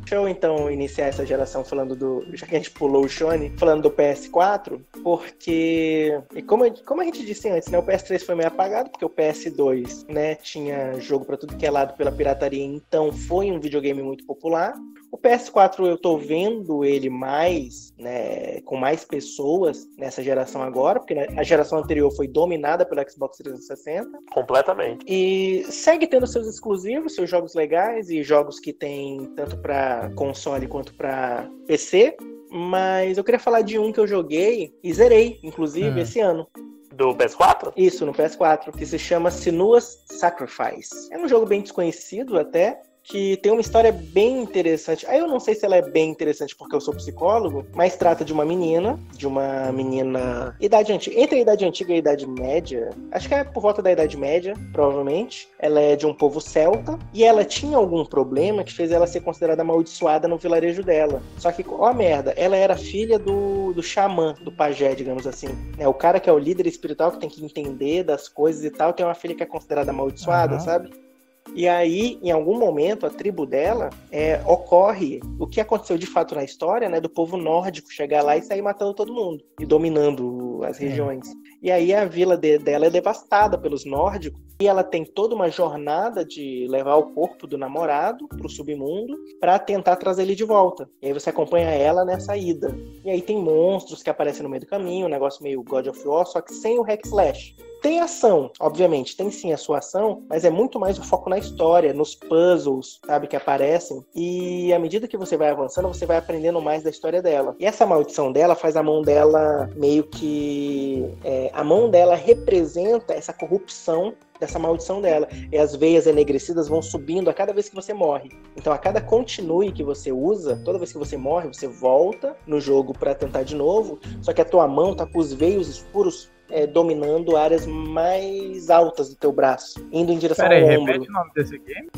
Deixa eu então iniciar essa geração falando do. Já que a gente pulou o Sony, falando do PS4, porque. E como, a- como a gente disse antes, né? O PS3 foi meio apagado, porque o PS2, né, tinha jogo pra tudo que é lado pela pirataria, então foi um videogame muito popular. O PS4 eu tô vendo ele mais, né, com mais pessoas nessa geração agora, porque a geração anterior foi dominada pelo Xbox 360. Completamente. E segue tendo seus exclusivos, seus jogos legais e jogos que tem tanto pra console quanto pra PC. Mas eu queria falar de um que eu joguei e zerei, inclusive, Hum. esse ano. Do PS4? Isso, no PS4, que se chama Sinuas Sacrifice. É um jogo bem desconhecido até, que tem uma história bem interessante. Aí eu não sei se ela é bem interessante porque eu sou psicólogo, mas trata de uma menina, de uma menina idade antiga, entre a idade antiga e a idade média. Acho que é por volta da idade média, provavelmente. Ela é de um povo celta e ela tinha algum problema que fez ela ser considerada amaldiçoada no vilarejo dela. Só que, ó a merda, ela era filha do, do xamã, do pajé, digamos assim. É o cara que é o líder espiritual que tem que entender das coisas e tal, tem uma filha que é considerada amaldiçoada, Aham. sabe? E aí, em algum momento, a tribo dela é, ocorre o que aconteceu de fato na história, né? Do povo nórdico chegar lá e sair matando todo mundo e dominando as Sim. regiões. E aí a vila de- dela é devastada pelos nórdicos e ela tem toda uma jornada de levar o corpo do namorado pro submundo para tentar trazer ele de volta. E aí você acompanha ela nessa ida. E aí tem monstros que aparecem no meio do caminho, um negócio meio God of War, só que sem o hack slash. Tem ação, obviamente, tem sim a sua ação, mas é muito mais o foco na história, nos puzzles, sabe, que aparecem. E à medida que você vai avançando, você vai aprendendo mais da história dela. E essa maldição dela faz a mão dela meio que. é, a mão dela representa essa corrupção dessa maldição dela. E as veias enegrecidas vão subindo a cada vez que você morre. Então, a cada continue que você usa, toda vez que você morre, você volta no jogo pra tentar de novo. Só que a tua mão tá com os veios escuros é, dominando áreas mais altas do teu braço, indo em direção Pera aí, ao ombro. repete o nome desse game?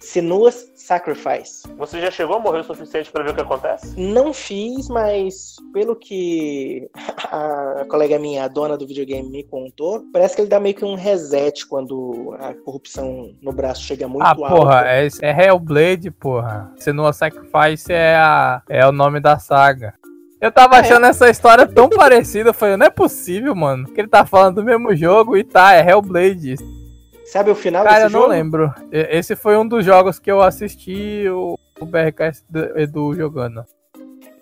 Sinuas Sacrifice. Você já chegou a morrer o suficiente pra ver o que acontece? Não fiz, mas pelo que a colega minha, a dona do videogame, me contou, parece que ele dá meio que um reset quando a corrupção no braço chega muito ah, alta. porra, é, é Hellblade, porra. Senua Sacrifice é, a, é o nome da saga. Eu tava é? achando essa história tão parecida, eu falei, não é possível, mano, que ele tá falando do mesmo jogo e tá, é Hellblade. Sabe o final Cara, eu desse não jogo? lembro. E- Esse foi um dos jogos que eu assisti o, o BRKS do Edu jogando.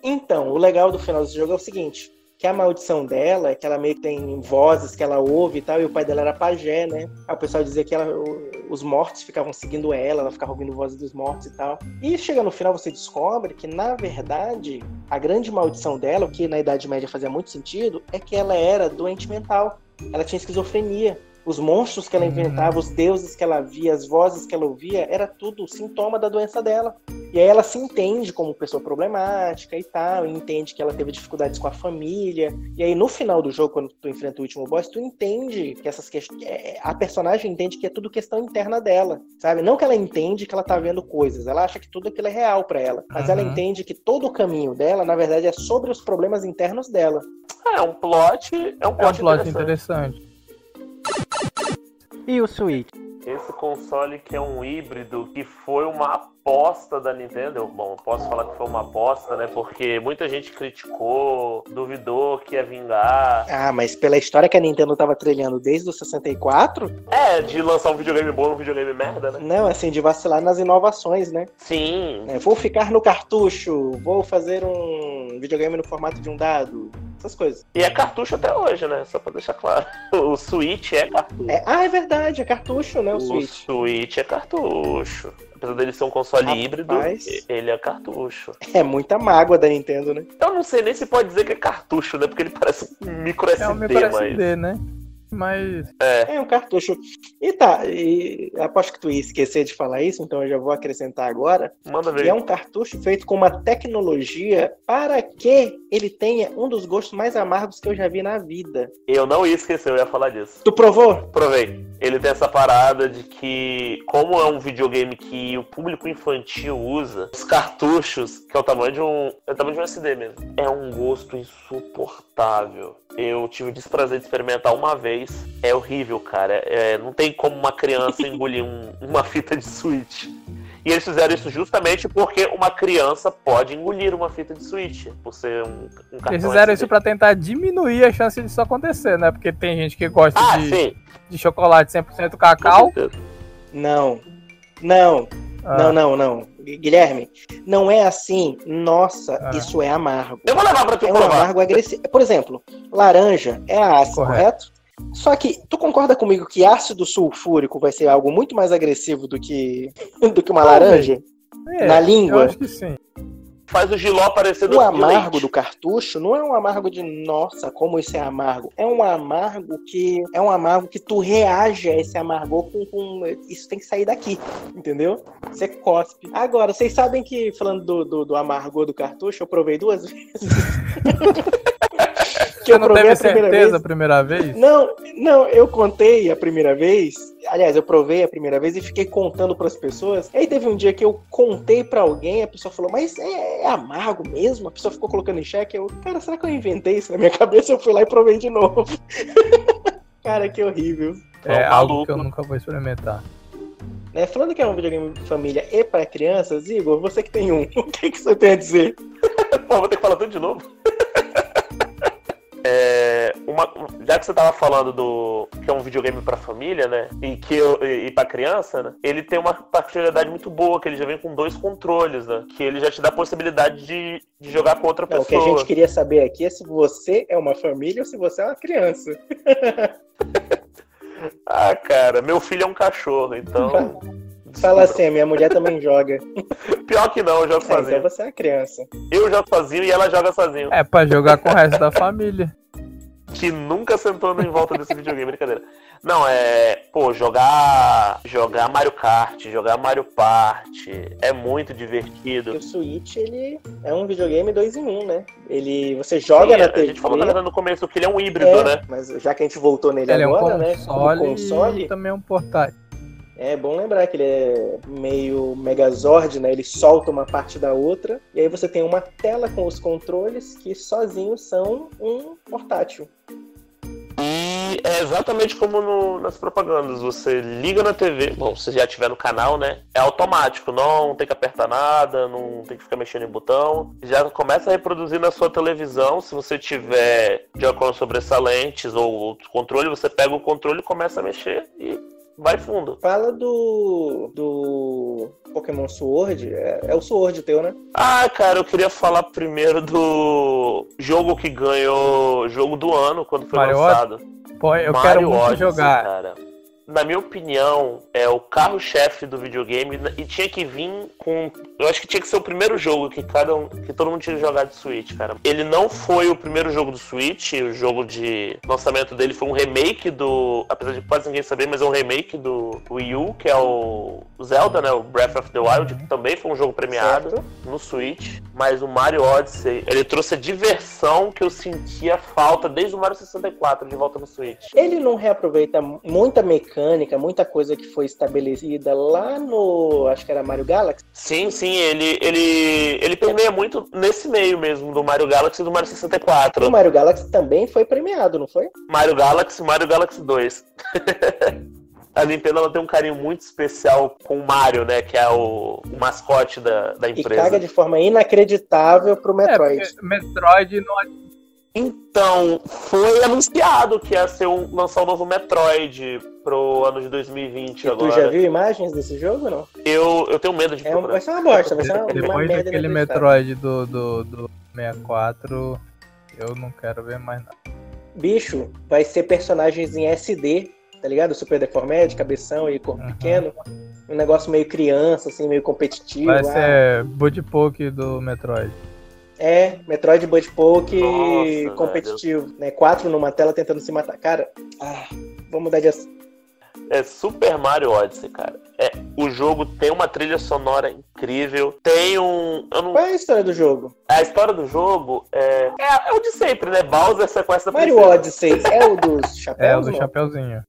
Então, o legal do final desse jogo é o seguinte. Que a maldição dela é que ela meio que tem vozes que ela ouve e tal, e o pai dela era pajé, né? Aí o pessoal dizia que ela, os mortos ficavam seguindo ela, ela ficava ouvindo vozes dos mortos e tal. E chega no final, você descobre que, na verdade, a grande maldição dela, o que na Idade Média fazia muito sentido, é que ela era doente mental. ela tinha esquizofrenia. Os monstros que ela inventava, os deuses que ela via, as vozes que ela ouvia, era tudo sintoma da doença dela. E aí ela se entende como pessoa problemática e tal, e entende que ela teve dificuldades com a família. E aí no final do jogo, quando tu enfrenta o último boss, tu entende que essas questões. A personagem entende que é tudo questão interna dela, sabe? Não que ela entende que ela tá vendo coisas, ela acha que tudo aquilo é real para ela. Mas uhum. ela entende que todo o caminho dela, na verdade, é sobre os problemas internos dela. É um plot, é um plot, é um plot interessante. interessante. E o Switch? Esse console que é um híbrido, que foi uma aposta da Nintendo. Bom, posso falar que foi uma aposta, né? Porque muita gente criticou, duvidou que ia vingar. Ah, mas pela história que a Nintendo tava trilhando desde o 64? É, de lançar um videogame bom um videogame merda, né? Não, assim, de vacilar nas inovações, né? Sim. É, vou ficar no cartucho, vou fazer um videogame no formato de um dado essas coisas. E é cartucho até hoje, né? Só pra deixar claro. O Switch é cartucho. É, ah, é verdade, é cartucho, né? O, o Switch. Switch é cartucho. Apesar dele ser um console Rapaz, híbrido, ele é cartucho. É muita mágoa da Nintendo, né? Eu não sei nem se pode dizer que é cartucho, né? Porque ele parece um micro SD, é um micro SD, né? Mas. É. é um cartucho. E tá, e aposto que tu ia esquecer de falar isso, então eu já vou acrescentar agora. Manda ver. Que é um cartucho feito com uma tecnologia para que ele tenha um dos gostos mais amargos que eu já vi na vida. Eu não ia esquecer, eu ia falar disso. Tu provou? Provei. Ele tem essa parada de que, como é um videogame que o público infantil usa, os cartuchos, que é o tamanho de um. É o tamanho de um SD mesmo, é um gosto insuportável. Eu tive o desprazer de experimentar uma vez. É horrível, cara. É, não tem como uma criança engolir um, uma fita de Switch. E eles fizeram isso justamente porque uma criança pode engolir uma fita de Switch, por ser um, um cartão Eles fizeram SD. isso para tentar diminuir a chance disso acontecer, né? Porque tem gente que gosta ah, de, de chocolate 100% cacau. Não. Não. Ah. Não, não, não. Guilherme, não é assim, nossa, ah. isso é amargo. Eu vou levar pra tu É um amargo agressivo. Por exemplo, laranja é ácido, correto? correto? Só que tu concorda comigo que ácido sulfúrico vai ser algo muito mais agressivo do que, do que uma laranja? É, na língua? Eu acho que sim. Faz o giló parecer O amargo leite. do cartucho não é um amargo de nossa, como isso é amargo. É um amargo que é um amargo que tu reage a esse amargor com, com isso tem que sair daqui, entendeu? Você cospe. Agora, vocês sabem que falando do, do, do amargor do cartucho, eu provei duas vezes. Que eu não teve a certeza vez. a primeira vez? Não, não, eu contei a primeira vez. Aliás, eu provei a primeira vez e fiquei contando para as pessoas. Aí teve um dia que eu contei para alguém, a pessoa falou, mas é, é, amargo mesmo? A pessoa ficou colocando em xeque. Eu, cara, será que eu inventei isso na minha cabeça? Eu fui lá e provei de novo. cara, que horrível. É, é algo que eu nunca vou experimentar. Né? Falando que é um videogame de família e para crianças, Igor, você que tem um, o que, que você tem a dizer? Pô, vou ter que falar tudo de novo. É, uma, já que você tava falando do que é um videogame para família, né? E que e, e para criança, né? Ele tem uma particularidade muito boa que ele já vem com dois controles, né? Que ele já te dá a possibilidade de, de jogar com outra Não, pessoa. O que a gente queria saber aqui é se você é uma família ou se você é uma criança. ah, cara, meu filho é um cachorro, então Fala assim, minha mulher também joga. Pior que não, eu jogo é, sozinho. Então você é criança. Eu jogo sozinho e ela joga sozinho. É pra jogar com o resto da família. Que nunca sentou em volta desse videogame, brincadeira. Não, é. Pô, jogar. Jogar Mario Kart, jogar Mario Party. É muito divertido. o Switch, ele é um videogame 2 em 1, um, né? Ele. Você joga Sim, na TV. A gente falou na no começo que ele é um híbrido, é, né? Mas já que a gente voltou nele ele agora, é um console né? console. E também é um portátil. É bom lembrar que ele é meio Megazord, né? Ele solta uma parte da outra. E aí você tem uma tela com os controles que sozinhos são um portátil. E é exatamente como no, nas propagandas. Você liga na TV, bom, se já tiver no canal, né? É automático, não tem que apertar nada, não tem que ficar mexendo em botão. Já começa a reproduzir na sua televisão. Se você tiver de óculos sobressalentes ou outro controle, você pega o controle e começa a mexer e vai fundo. Fala do. do. Pokémon Sword. É, é o Sword teu, né? Ah, cara, eu queria falar primeiro do jogo que ganhou jogo do ano quando foi Mario lançado. Pô, eu Mario quero muito Odyssey, jogar. Cara. Na minha opinião, é o carro-chefe do videogame e tinha que vir com. Eu acho que tinha que ser o primeiro jogo que cada um, que todo mundo tinha que jogar de Switch, cara. Ele não foi o primeiro jogo do Switch, o jogo de lançamento dele foi um remake do. Apesar de quase ninguém saber, mas é um remake do Wii U, que é o Zelda, né? O Breath of the Wild, que também foi um jogo premiado Certo. no Switch. Mas o Mario Odyssey, ele trouxe a diversão que eu sentia falta desde o Mario 64 de volta no Switch. Ele não reaproveita muita mecânica, muita coisa que foi estabelecida lá no. Acho que era Mario Galaxy. Sim, sim, ele, ele, ele permeia muito nesse meio mesmo do Mario Galaxy e do Mario O 64. Mario Galaxy também foi premiado, não foi? Mario Galaxy e Mario Galaxy 2. A Nintendo ela tem um carinho muito especial com o Mario, né? Que é o, o mascote da, da E empresa. caga de forma inacreditável pro Metroid. É, Metroid não Então, foi anunciado que ia ser um, lançar um novo Metroid pro ano de 2020 E tu agora. já viu imagens desse jogo ou não? Eu, eu tenho medo de É um- vai ser uma bosta, vai ser uma, uma Depois merda inacreditável. Metroid do, do, do 64, eu não quero ver mais nada. Bicho, vai ser personagens em SD, tá ligado? Super deformed, cabeção e corpo Uhum. pequeno. Um negócio meio criança, assim, meio competitivo. Vai Ah, ser Bud Poke do Metroid. É, Metroid Bud Poke Nossa, competitivo, né? Quatro numa tela tentando se matar. Cara, ah, vamos mudar de assunto. É Super Mario Odyssey, cara. É, o jogo tem uma trilha sonora incrível. Tem um. Eu não, Qual é a história do jogo? a história do jogo é, é, é o de sempre, né? Bowser sequestra da Mario princesa. Odyssey é o dos chapéus? É, o do não? Chapeuzinho.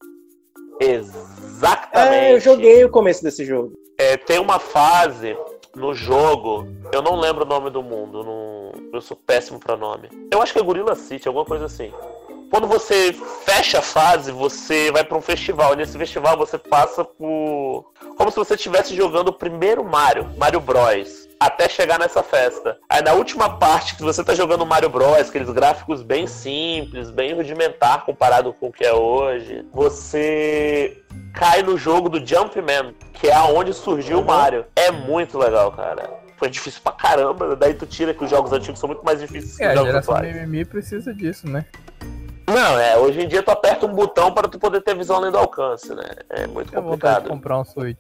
Exatamente. Ah, eu joguei o começo desse jogo. É, tem uma fase no jogo, eu não lembro o nome do mundo, não- eu sou péssimo pra nome. Eu acho que é Gorilla City, alguma coisa assim. Quando você fecha a fase, você vai pra um festival. E nesse festival você passa por. Como se você estivesse jogando o primeiro Mario, Mario Bros. Até chegar nessa festa. Aí na última parte que você tá jogando Mario Bros, aqueles gráficos bem simples, bem rudimentar comparado com o que é hoje, você cai no jogo do Jumpman, que é aonde surgiu o Uhum. Mario. É muito legal, cara. Foi difícil pra caramba, daí tu tira que os jogos antigos são muito mais difíceis que É, os a jogos geração atuais. mimimi precisa disso, né? Não, é, hoje em dia tu aperta um botão para tu poder ter visão além do alcance, né? É muito Eu vou complicado. comprar um Switch.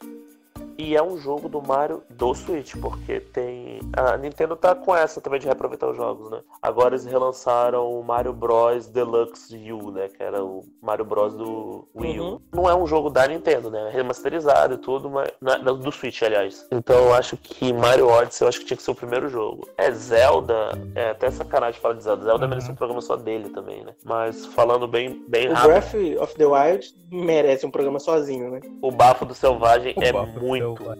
E é um jogo do Mario do Switch, porque tem. A Nintendo tá com essa também de reaproveitar os jogos, né? Agora eles relançaram o Mario Bros. Deluxe U, né? Que era o Mario Bros. do Wii U. Uhum. Não é um jogo da Nintendo, né? É Remasterizado e tudo, mas. na- na- Do Switch, aliás. Então eu acho que Mario Odyssey eu acho que tinha que ser o primeiro jogo. É Zelda, é até sacanagem falar de Zelda. Zelda Uhum. merece um programa só dele também, né? Mas falando bem, bem O rápido. Breath of the Wild merece um programa sozinho, né? O Bafo do Selvagem O é Bafo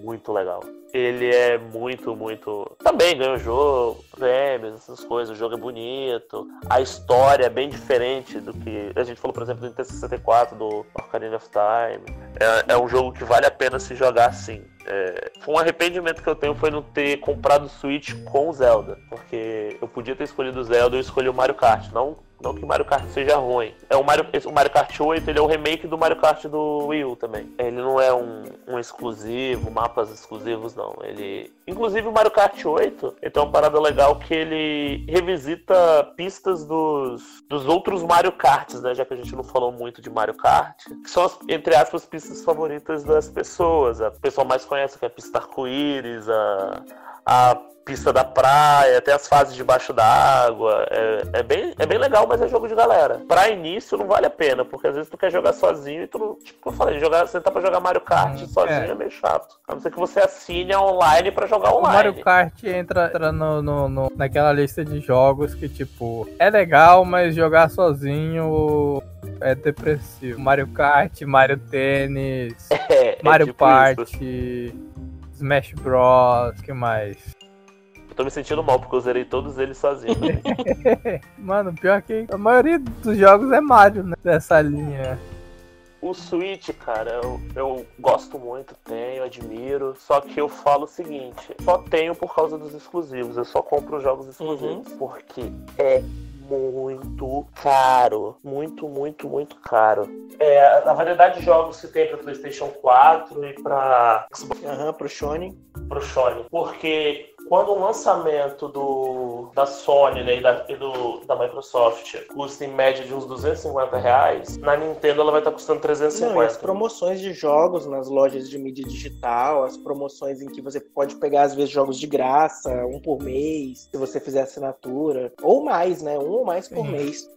muito legal. Ele é muito, muito. Também ganhou jogo, prêmios, essas coisas. O jogo é bonito. A história é bem diferente do que. A gente falou, por exemplo, do Nintendo 64, do Ocarina of Time. É, é um jogo que vale a pena se jogar assim. É, um arrependimento que eu tenho foi não ter comprado o Switch com o Zelda. Porque eu podia ter escolhido o Zelda eu escolhi o Mario Kart. Não, não que o Mario Kart seja ruim. É o Mario, o Mario Kart 8 ele é o remake do Mario Kart do Wii U também. Ele não é um, um exclusivo, mapas exclusivos, não. Ele. Inclusive o Mario Kart 8 ele tem uma parada legal que ele revisita pistas dos, dos outros Mario Karts, né? Já que a gente não falou muito de Mario Kart. Que são as, entre aspas, pistas favoritas das pessoas. A pessoa mais conhece que é a pista arco-íris, a, a pista da praia, até as fases debaixo da água. É, é, bem, é bem legal, mas é jogo de galera. Pra início não vale a pena, porque às vezes tu quer jogar sozinho e tu não. Tipo, eu falei, jogar, sentar pra jogar Mario Kart Hum, sozinho é. é. meio chato. A não ser que você assine online pra jogar O online. Mario Kart entra, entra no, no- no- naquela lista de jogos que, tipo, é legal, mas jogar sozinho é depressivo. Mario Kart, Mario Tênis, É, é Mario tipo isso. Party, Smash Bros, que mais? Tô me sentindo mal, porque eu zerei todos eles sozinho. Mano, pior que a maioria dos jogos é Mario, né? Dessa linha. O Switch, cara, eu, eu gosto muito, tenho, admiro. Só que eu falo o seguinte: só tenho por causa dos exclusivos. Eu só compro os jogos exclusivos. Porque é muito caro. Muito, muito, muito caro. É, a variedade de jogos que tem pra PlayStation 4 e pra Aham, pro Shone. pro Sony. Porque quando o lançamento do, da Sony né, e, da, e do, da Microsoft custa em média de uns 250 reais, na Nintendo ela vai estar custando 350. Não, e as promoções de jogos nas lojas de mídia digital, as promoções em que você pode pegar, às vezes, jogos de graça, um por mês, se você fizer assinatura, ou mais, né? Um ou mais por Sim. mês.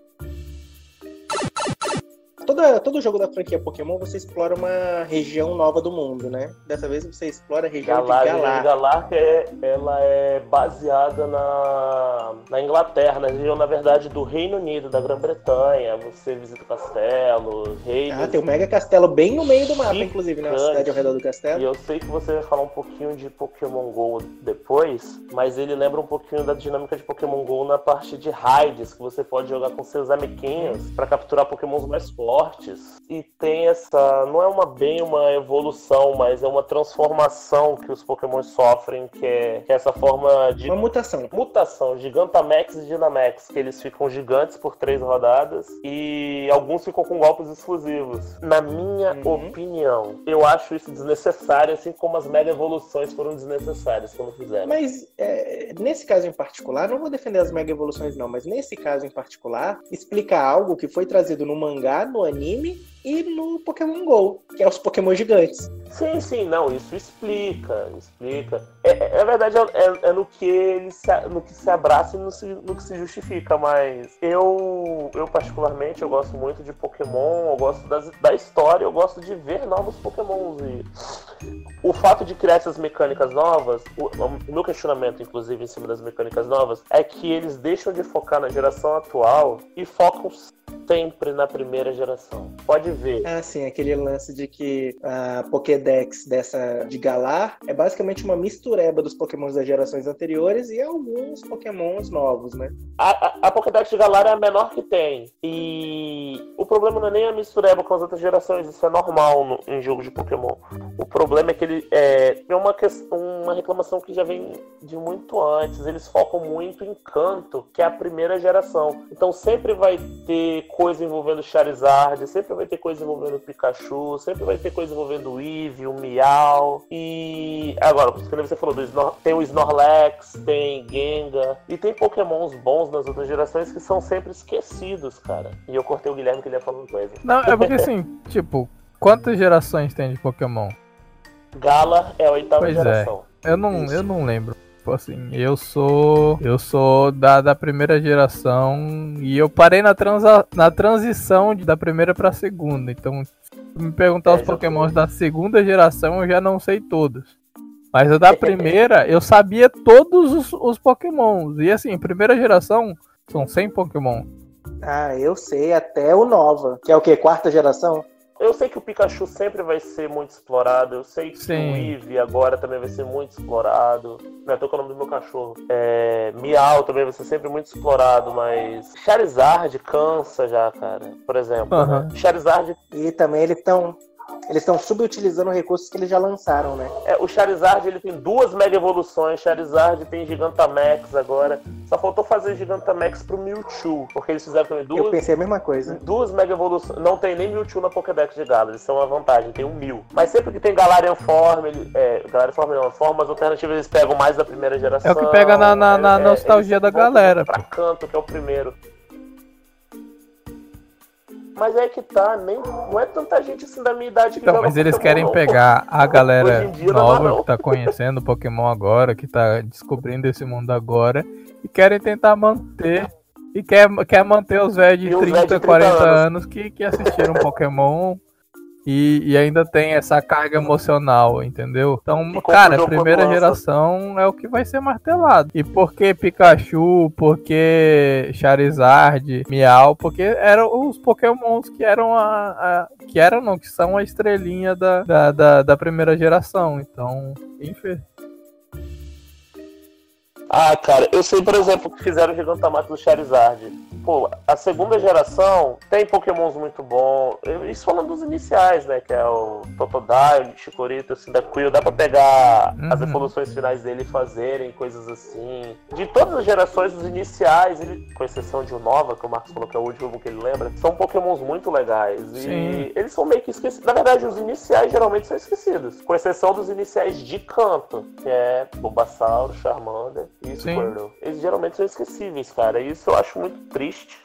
Toda, todo jogo da franquia Pokémon você explora uma região nova do mundo, né? Dessa vez você explora a região Galar, de Galar. Galar é, ela é baseada na, na Inglaterra, na região, na verdade, do Reino Unido, da Grã-Bretanha. Você visita o castelo, reis. Ah, tem um mega castelo bem no meio do mapa, inclusive, né? cidade ao redor do castelo. E eu sei que você vai falar um pouquinho de Pokémon GO depois, mas ele lembra um pouquinho da dinâmica de Pokémon GO na parte de raids, que você pode jogar com seus amiguinhos para capturar Pokémons mais fortes fortes e tem essa. Não é uma bem uma evolução, mas é uma transformação que os Pokémon sofrem, que é, que é essa forma de. Uma mutação. Mutação, Gigantamax e Dynamax, que eles ficam gigantes por três rodadas e alguns ficam com golpes exclusivos. Na minha uhum. opinião, eu acho isso desnecessário, assim como as mega evoluções foram desnecessárias quando fizeram. Mas é, nesse caso em particular, não vou defender as mega evoluções, não, mas nesse caso em particular, explica algo que foi trazido no mangá, no anime e no Pokémon GO, que é os Pokémon gigantes. Sim, sim, não, isso explica, explica. É, é verdade, é, é, é, no, que ele se, no que se abraça e no, se, no que se justifica, mas eu, eu particularmente, eu gosto muito de Pokémon, eu gosto das, da história, eu gosto de ver novos Pokémons. E o fato de criar essas mecânicas novas, o, o meu questionamento, inclusive, em cima das mecânicas novas, é que eles deixam de focar na geração atual e focam sempre na primeira geração. Pode ver. Ah, sim, aquele lance de que a Pokédex dessa de Galar é basicamente uma mistureba dos Pokémons das gerações anteriores e alguns Pokémons novos, né? A, a, a Pokédex de Galar é a menor que tem. E o problema não é nem a mistureba com as outras gerações, isso é normal no, em jogo de Pokémon. O problema é que ele é, é uma, questão, uma reclamação que já vem de muito antes. Eles focam muito em canto, que é a primeira geração. Então sempre vai ter coisa envolvendo Charizard, sempre vai ter coisa envolvendo Pikachu, sempre vai ter coisa envolvendo o Eevee, o Miau. E agora, como você falou, do Snor... tem o Snorlax, tem Gengar, e tem pokémons bons nas outras gerações que são sempre esquecidos, cara. E eu cortei o Guilherme que ele ia falando coisa. Não, é porque assim, tipo, quantas gerações tem de Pokémon? Gala é a oitava pois é. geração. É. Eu não, eu não lembro. Tipo assim, eu sou. Eu sou da, da primeira geração e eu parei na, transa, na transição de, da primeira pra segunda. Então, se me perguntar é, os pokémons da segunda geração, eu já não sei todos. Mas a da primeira, eu sabia todos os, os pokémons. E assim, primeira geração são 100 pokémon. Ah, eu sei, até o Nova. Que é o que? Quarta geração? Eu sei que o Pikachu sempre vai ser muito explorado. Eu sei que Sim. o Eevee agora também vai ser muito explorado. Não é o nome do meu cachorro. É, Miau também vai ser sempre muito explorado, mas Charizard cansa já, cara. Por exemplo. Uhum. Charizard. E também eles estão eles estão subutilizando recursos que eles já lançaram, né? É, o Charizard ele tem duas mega evoluções. Charizard tem Gigantamax agora. Só faltou fazer Gigantamax pro Mewtwo, porque eles fizeram também duas. Eu pensei a mesma coisa. Duas mega evoluções. Não tem nem Mewtwo na Pokédex de Gala, isso é uma vantagem, tem um mil. Mas sempre que tem Galarian Form, ele, é, Galarian Form não, formas alternativas eles pegam mais da primeira geração. É o que pega na, na, na é, nostalgia da galera. Pra canto, que é o primeiro. Mas é que tá, nem, não é tanta gente assim da minha idade que Então, mas eles Pokémon, querem não. pegar a galera nova não, que tá conhecendo Pokémon agora, que tá descobrindo esse mundo agora, e querem tentar manter. E quer, quer manter os velhos de 30, velhos de 30 40 anos, anos que, que assistiram Pokémon e, e, ainda tem essa carga emocional, entendeu? Então, cara, a primeira geração é o que vai ser martelado. E por que Pikachu? Por que Charizard? Miau? Porque eram os Pokémons que eram a, a. que eram, não, que são a estrelinha da, da, da, da primeira geração. Então, enfim. Ah, cara, eu sei, por exemplo, que fizeram o Gigantamato do Charizard. Pô, a segunda geração tem pokémons muito bons. Isso falando dos iniciais, né? Que é o Totodile, Chikorita, Cyndaquil. Dá pra pegar Uhum. as evoluções finais dele e fazerem coisas assim. De todas as gerações, os iniciais, ele, com exceção de o Nova, que o Marcos falou que é o último que ele lembra, são pokémons muito legais. E Sim. eles são meio que esquecidos. Na verdade, os iniciais geralmente são esquecidos. Com exceção dos iniciais de canto, que é Bulbasauro, Charmander Sim. Squirtle. Eles geralmente são esquecíveis, cara. Isso eu acho muito triste.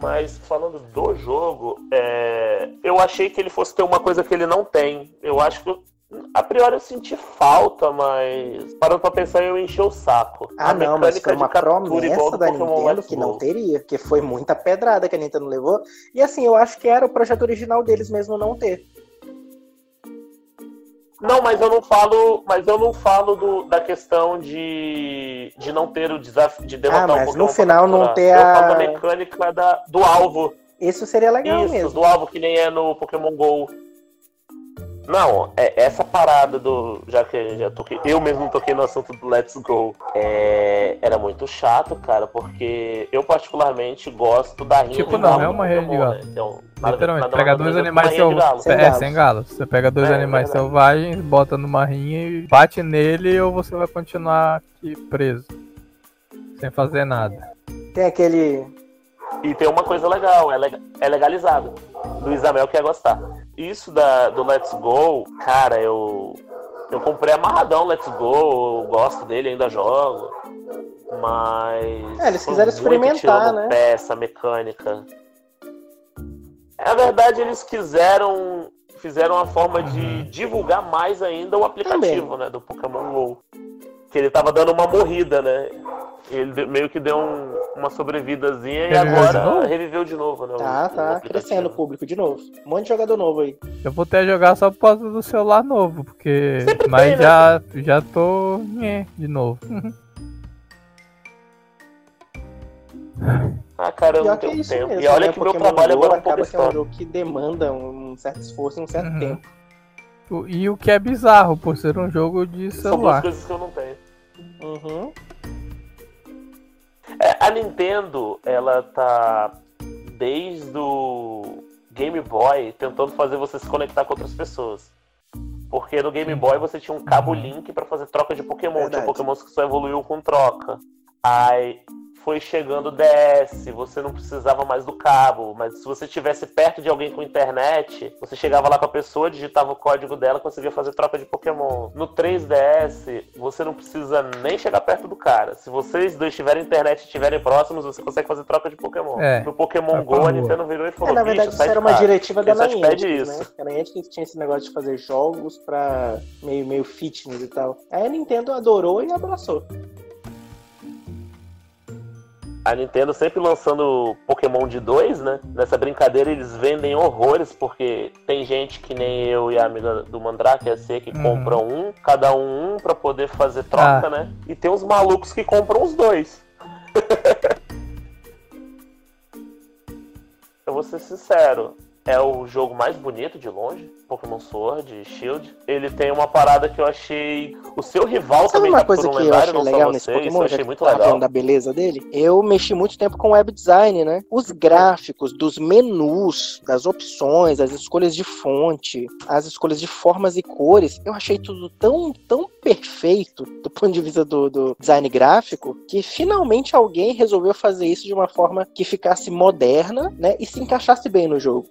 Mas falando do jogo, é, eu achei que ele fosse ter uma coisa que ele não tem. Eu acho que. A priori eu senti falta, mas parando pra pensar, eu enchi o saco. Ah, A não, mas mecânica foi de uma promessa da Pokémon Nintendo que não teria, que foi muita pedrada que a Nintendo levou. E assim, eu acho que era o projeto original deles mesmo não ter. Não, mas eu não falo, mas eu não falo do- da questão de, de não ter o desafio de derrotar Ah, um mas Pokémon no final não ter a- da mecânica da, do alvo. Isso seria legal Isso, mesmo. do alvo que nem é no Pokémon GO. Não, é essa parada do. Já que eu já toquei. Eu mesmo toquei no assunto do Let's Go. é, era muito chato, cara, porque eu particularmente gosto da rinha Tipo, não, galo é uma rinha de galo. né? Então, Literalmente, nada pega dois animais galo. selvagens. É, galos. sem galos. Você pega dois É, animais verdade. selvagens, bota numa rinha e bate nele ou você vai continuar aqui preso. Sem fazer nada. Tem aquele. E tem uma coisa legal, é, lega- é legalizado. Luiz Amel quer gostar. Isso da, do Let's Go, cara, eu. Eu comprei amarradão Let's Go, eu gosto dele, ainda jogo. Mas. É, eles quiseram experimentar, né? Peça, mecânica. Na verdade, eles quiseram. Fizeram uma forma de Uhum. divulgar mais ainda o aplicativo, né? Do Pokémon GO. Que ele tava dando uma morrida, né? Ele meio que deu um- uma sobrevidazinha e agora reviveu de novo, né? o- Tá, o tá aplicativo. crescendo o público de novo. Um monte de jogador novo aí. Eu vou ter a jogar só por causa do celular novo, porque. Sempre Mas tem, né? já, já tô. nhé, de novo. Ah, cara, eu não é tenho isso tempo. mesmo. e olha né? que meu Pokémon trabalho Go agora é um pouco acaba que é um jogo que demanda um certo esforço e um certo Uhum. tempo. O- E o que é bizarro, por ser um jogo de São duas celular. coisas que eu não tenho. Uhum. A Nintendo, ela tá desde o Game Boy tentando fazer você se conectar com outras pessoas. Porque no Game Boy você tinha um cabo Uhum. link pra fazer troca de Pokémon. Verdade. Tinha Pokémon que só evoluiu com troca. Aí foi chegando o DS, você não precisava mais do cabo, mas se você estivesse perto de alguém com internet, você chegava lá com a pessoa, digitava o código dela e conseguia fazer troca de Pokémon. No 3DS, você não precisa nem chegar perto do cara. Se vocês dois tiverem internet e estiverem próximos, você consegue fazer troca de Pokémon. É, no Pokémon vai Go, a. Nintendo virou e falou: É, na "Bicho, verdade, isso era uma casa." diretiva da Niantic, né? isso. A Niantic que tinha esse negócio de fazer jogos pra meio, meio fitness e tal. Aí a Nintendo adorou e abraçou. A Nintendo sempre lançando Pokémon de dois, né? Nessa brincadeira eles vendem horrores, porque tem gente que nem eu e a amiga do Mandrake, a C, que Uhum. compram um, cada um um pra poder fazer troca, Ah. né? E tem uns malucos que compram os dois. eu vou ser sincero, é o jogo mais bonito de longe, Pokémon Sword e Shield. Ele tem uma parada que eu achei. O seu rival Sabe também uma captura coisa um que eu lendário, achei não legal nesse você, Pokémon, eu achei muito legal. da beleza dele? Eu mexi muito tempo com web design, né? Os gráficos dos menus, das opções, as escolhas de fonte, as escolhas de formas e cores, eu achei tudo tão, tão perfeito do ponto de vista do, do design gráfico, que finalmente alguém resolveu fazer isso de uma forma que ficasse moderna, né? E se encaixasse bem no jogo.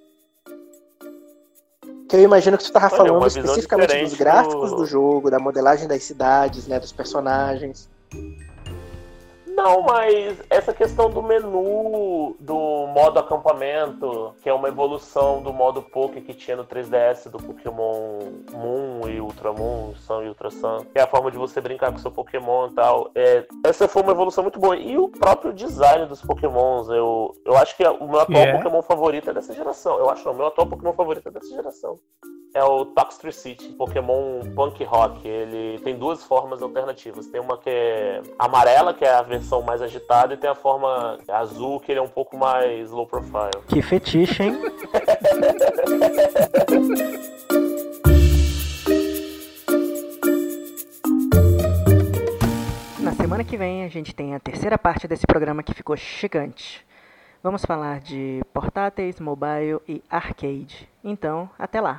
Que eu imagino que tu tava Olha, falando especificamente dos gráficos do- do jogo, da modelagem das cidades, né? Dos personagens. Não, mas essa questão do menu, do modo acampamento, que é uma evolução do modo Poké que tinha no 3DS do Pokémon Moon e Ultra Moon, Sun e Ultra Sun, que é a forma de você brincar com seu Pokémon e tal. É, essa foi uma evolução muito boa. E o próprio design dos Pokémons, eu, eu acho que o meu atual é? Pokémon favorito é dessa geração. Eu acho que o meu atual Pokémon favorito é dessa geração. É o Toxtricity, City, Pokémon Punk Rock. Ele tem duas formas alternativas. Tem uma que é amarela, que é a versão mais agitada, e tem a forma azul, que ele é um pouco mais low profile. Que fetiche, hein? Na semana semana que vem a gente tem a terceira parte desse programa que ficou gigante. Vamos falar de portáteis, mobile e arcade. Então, até lá!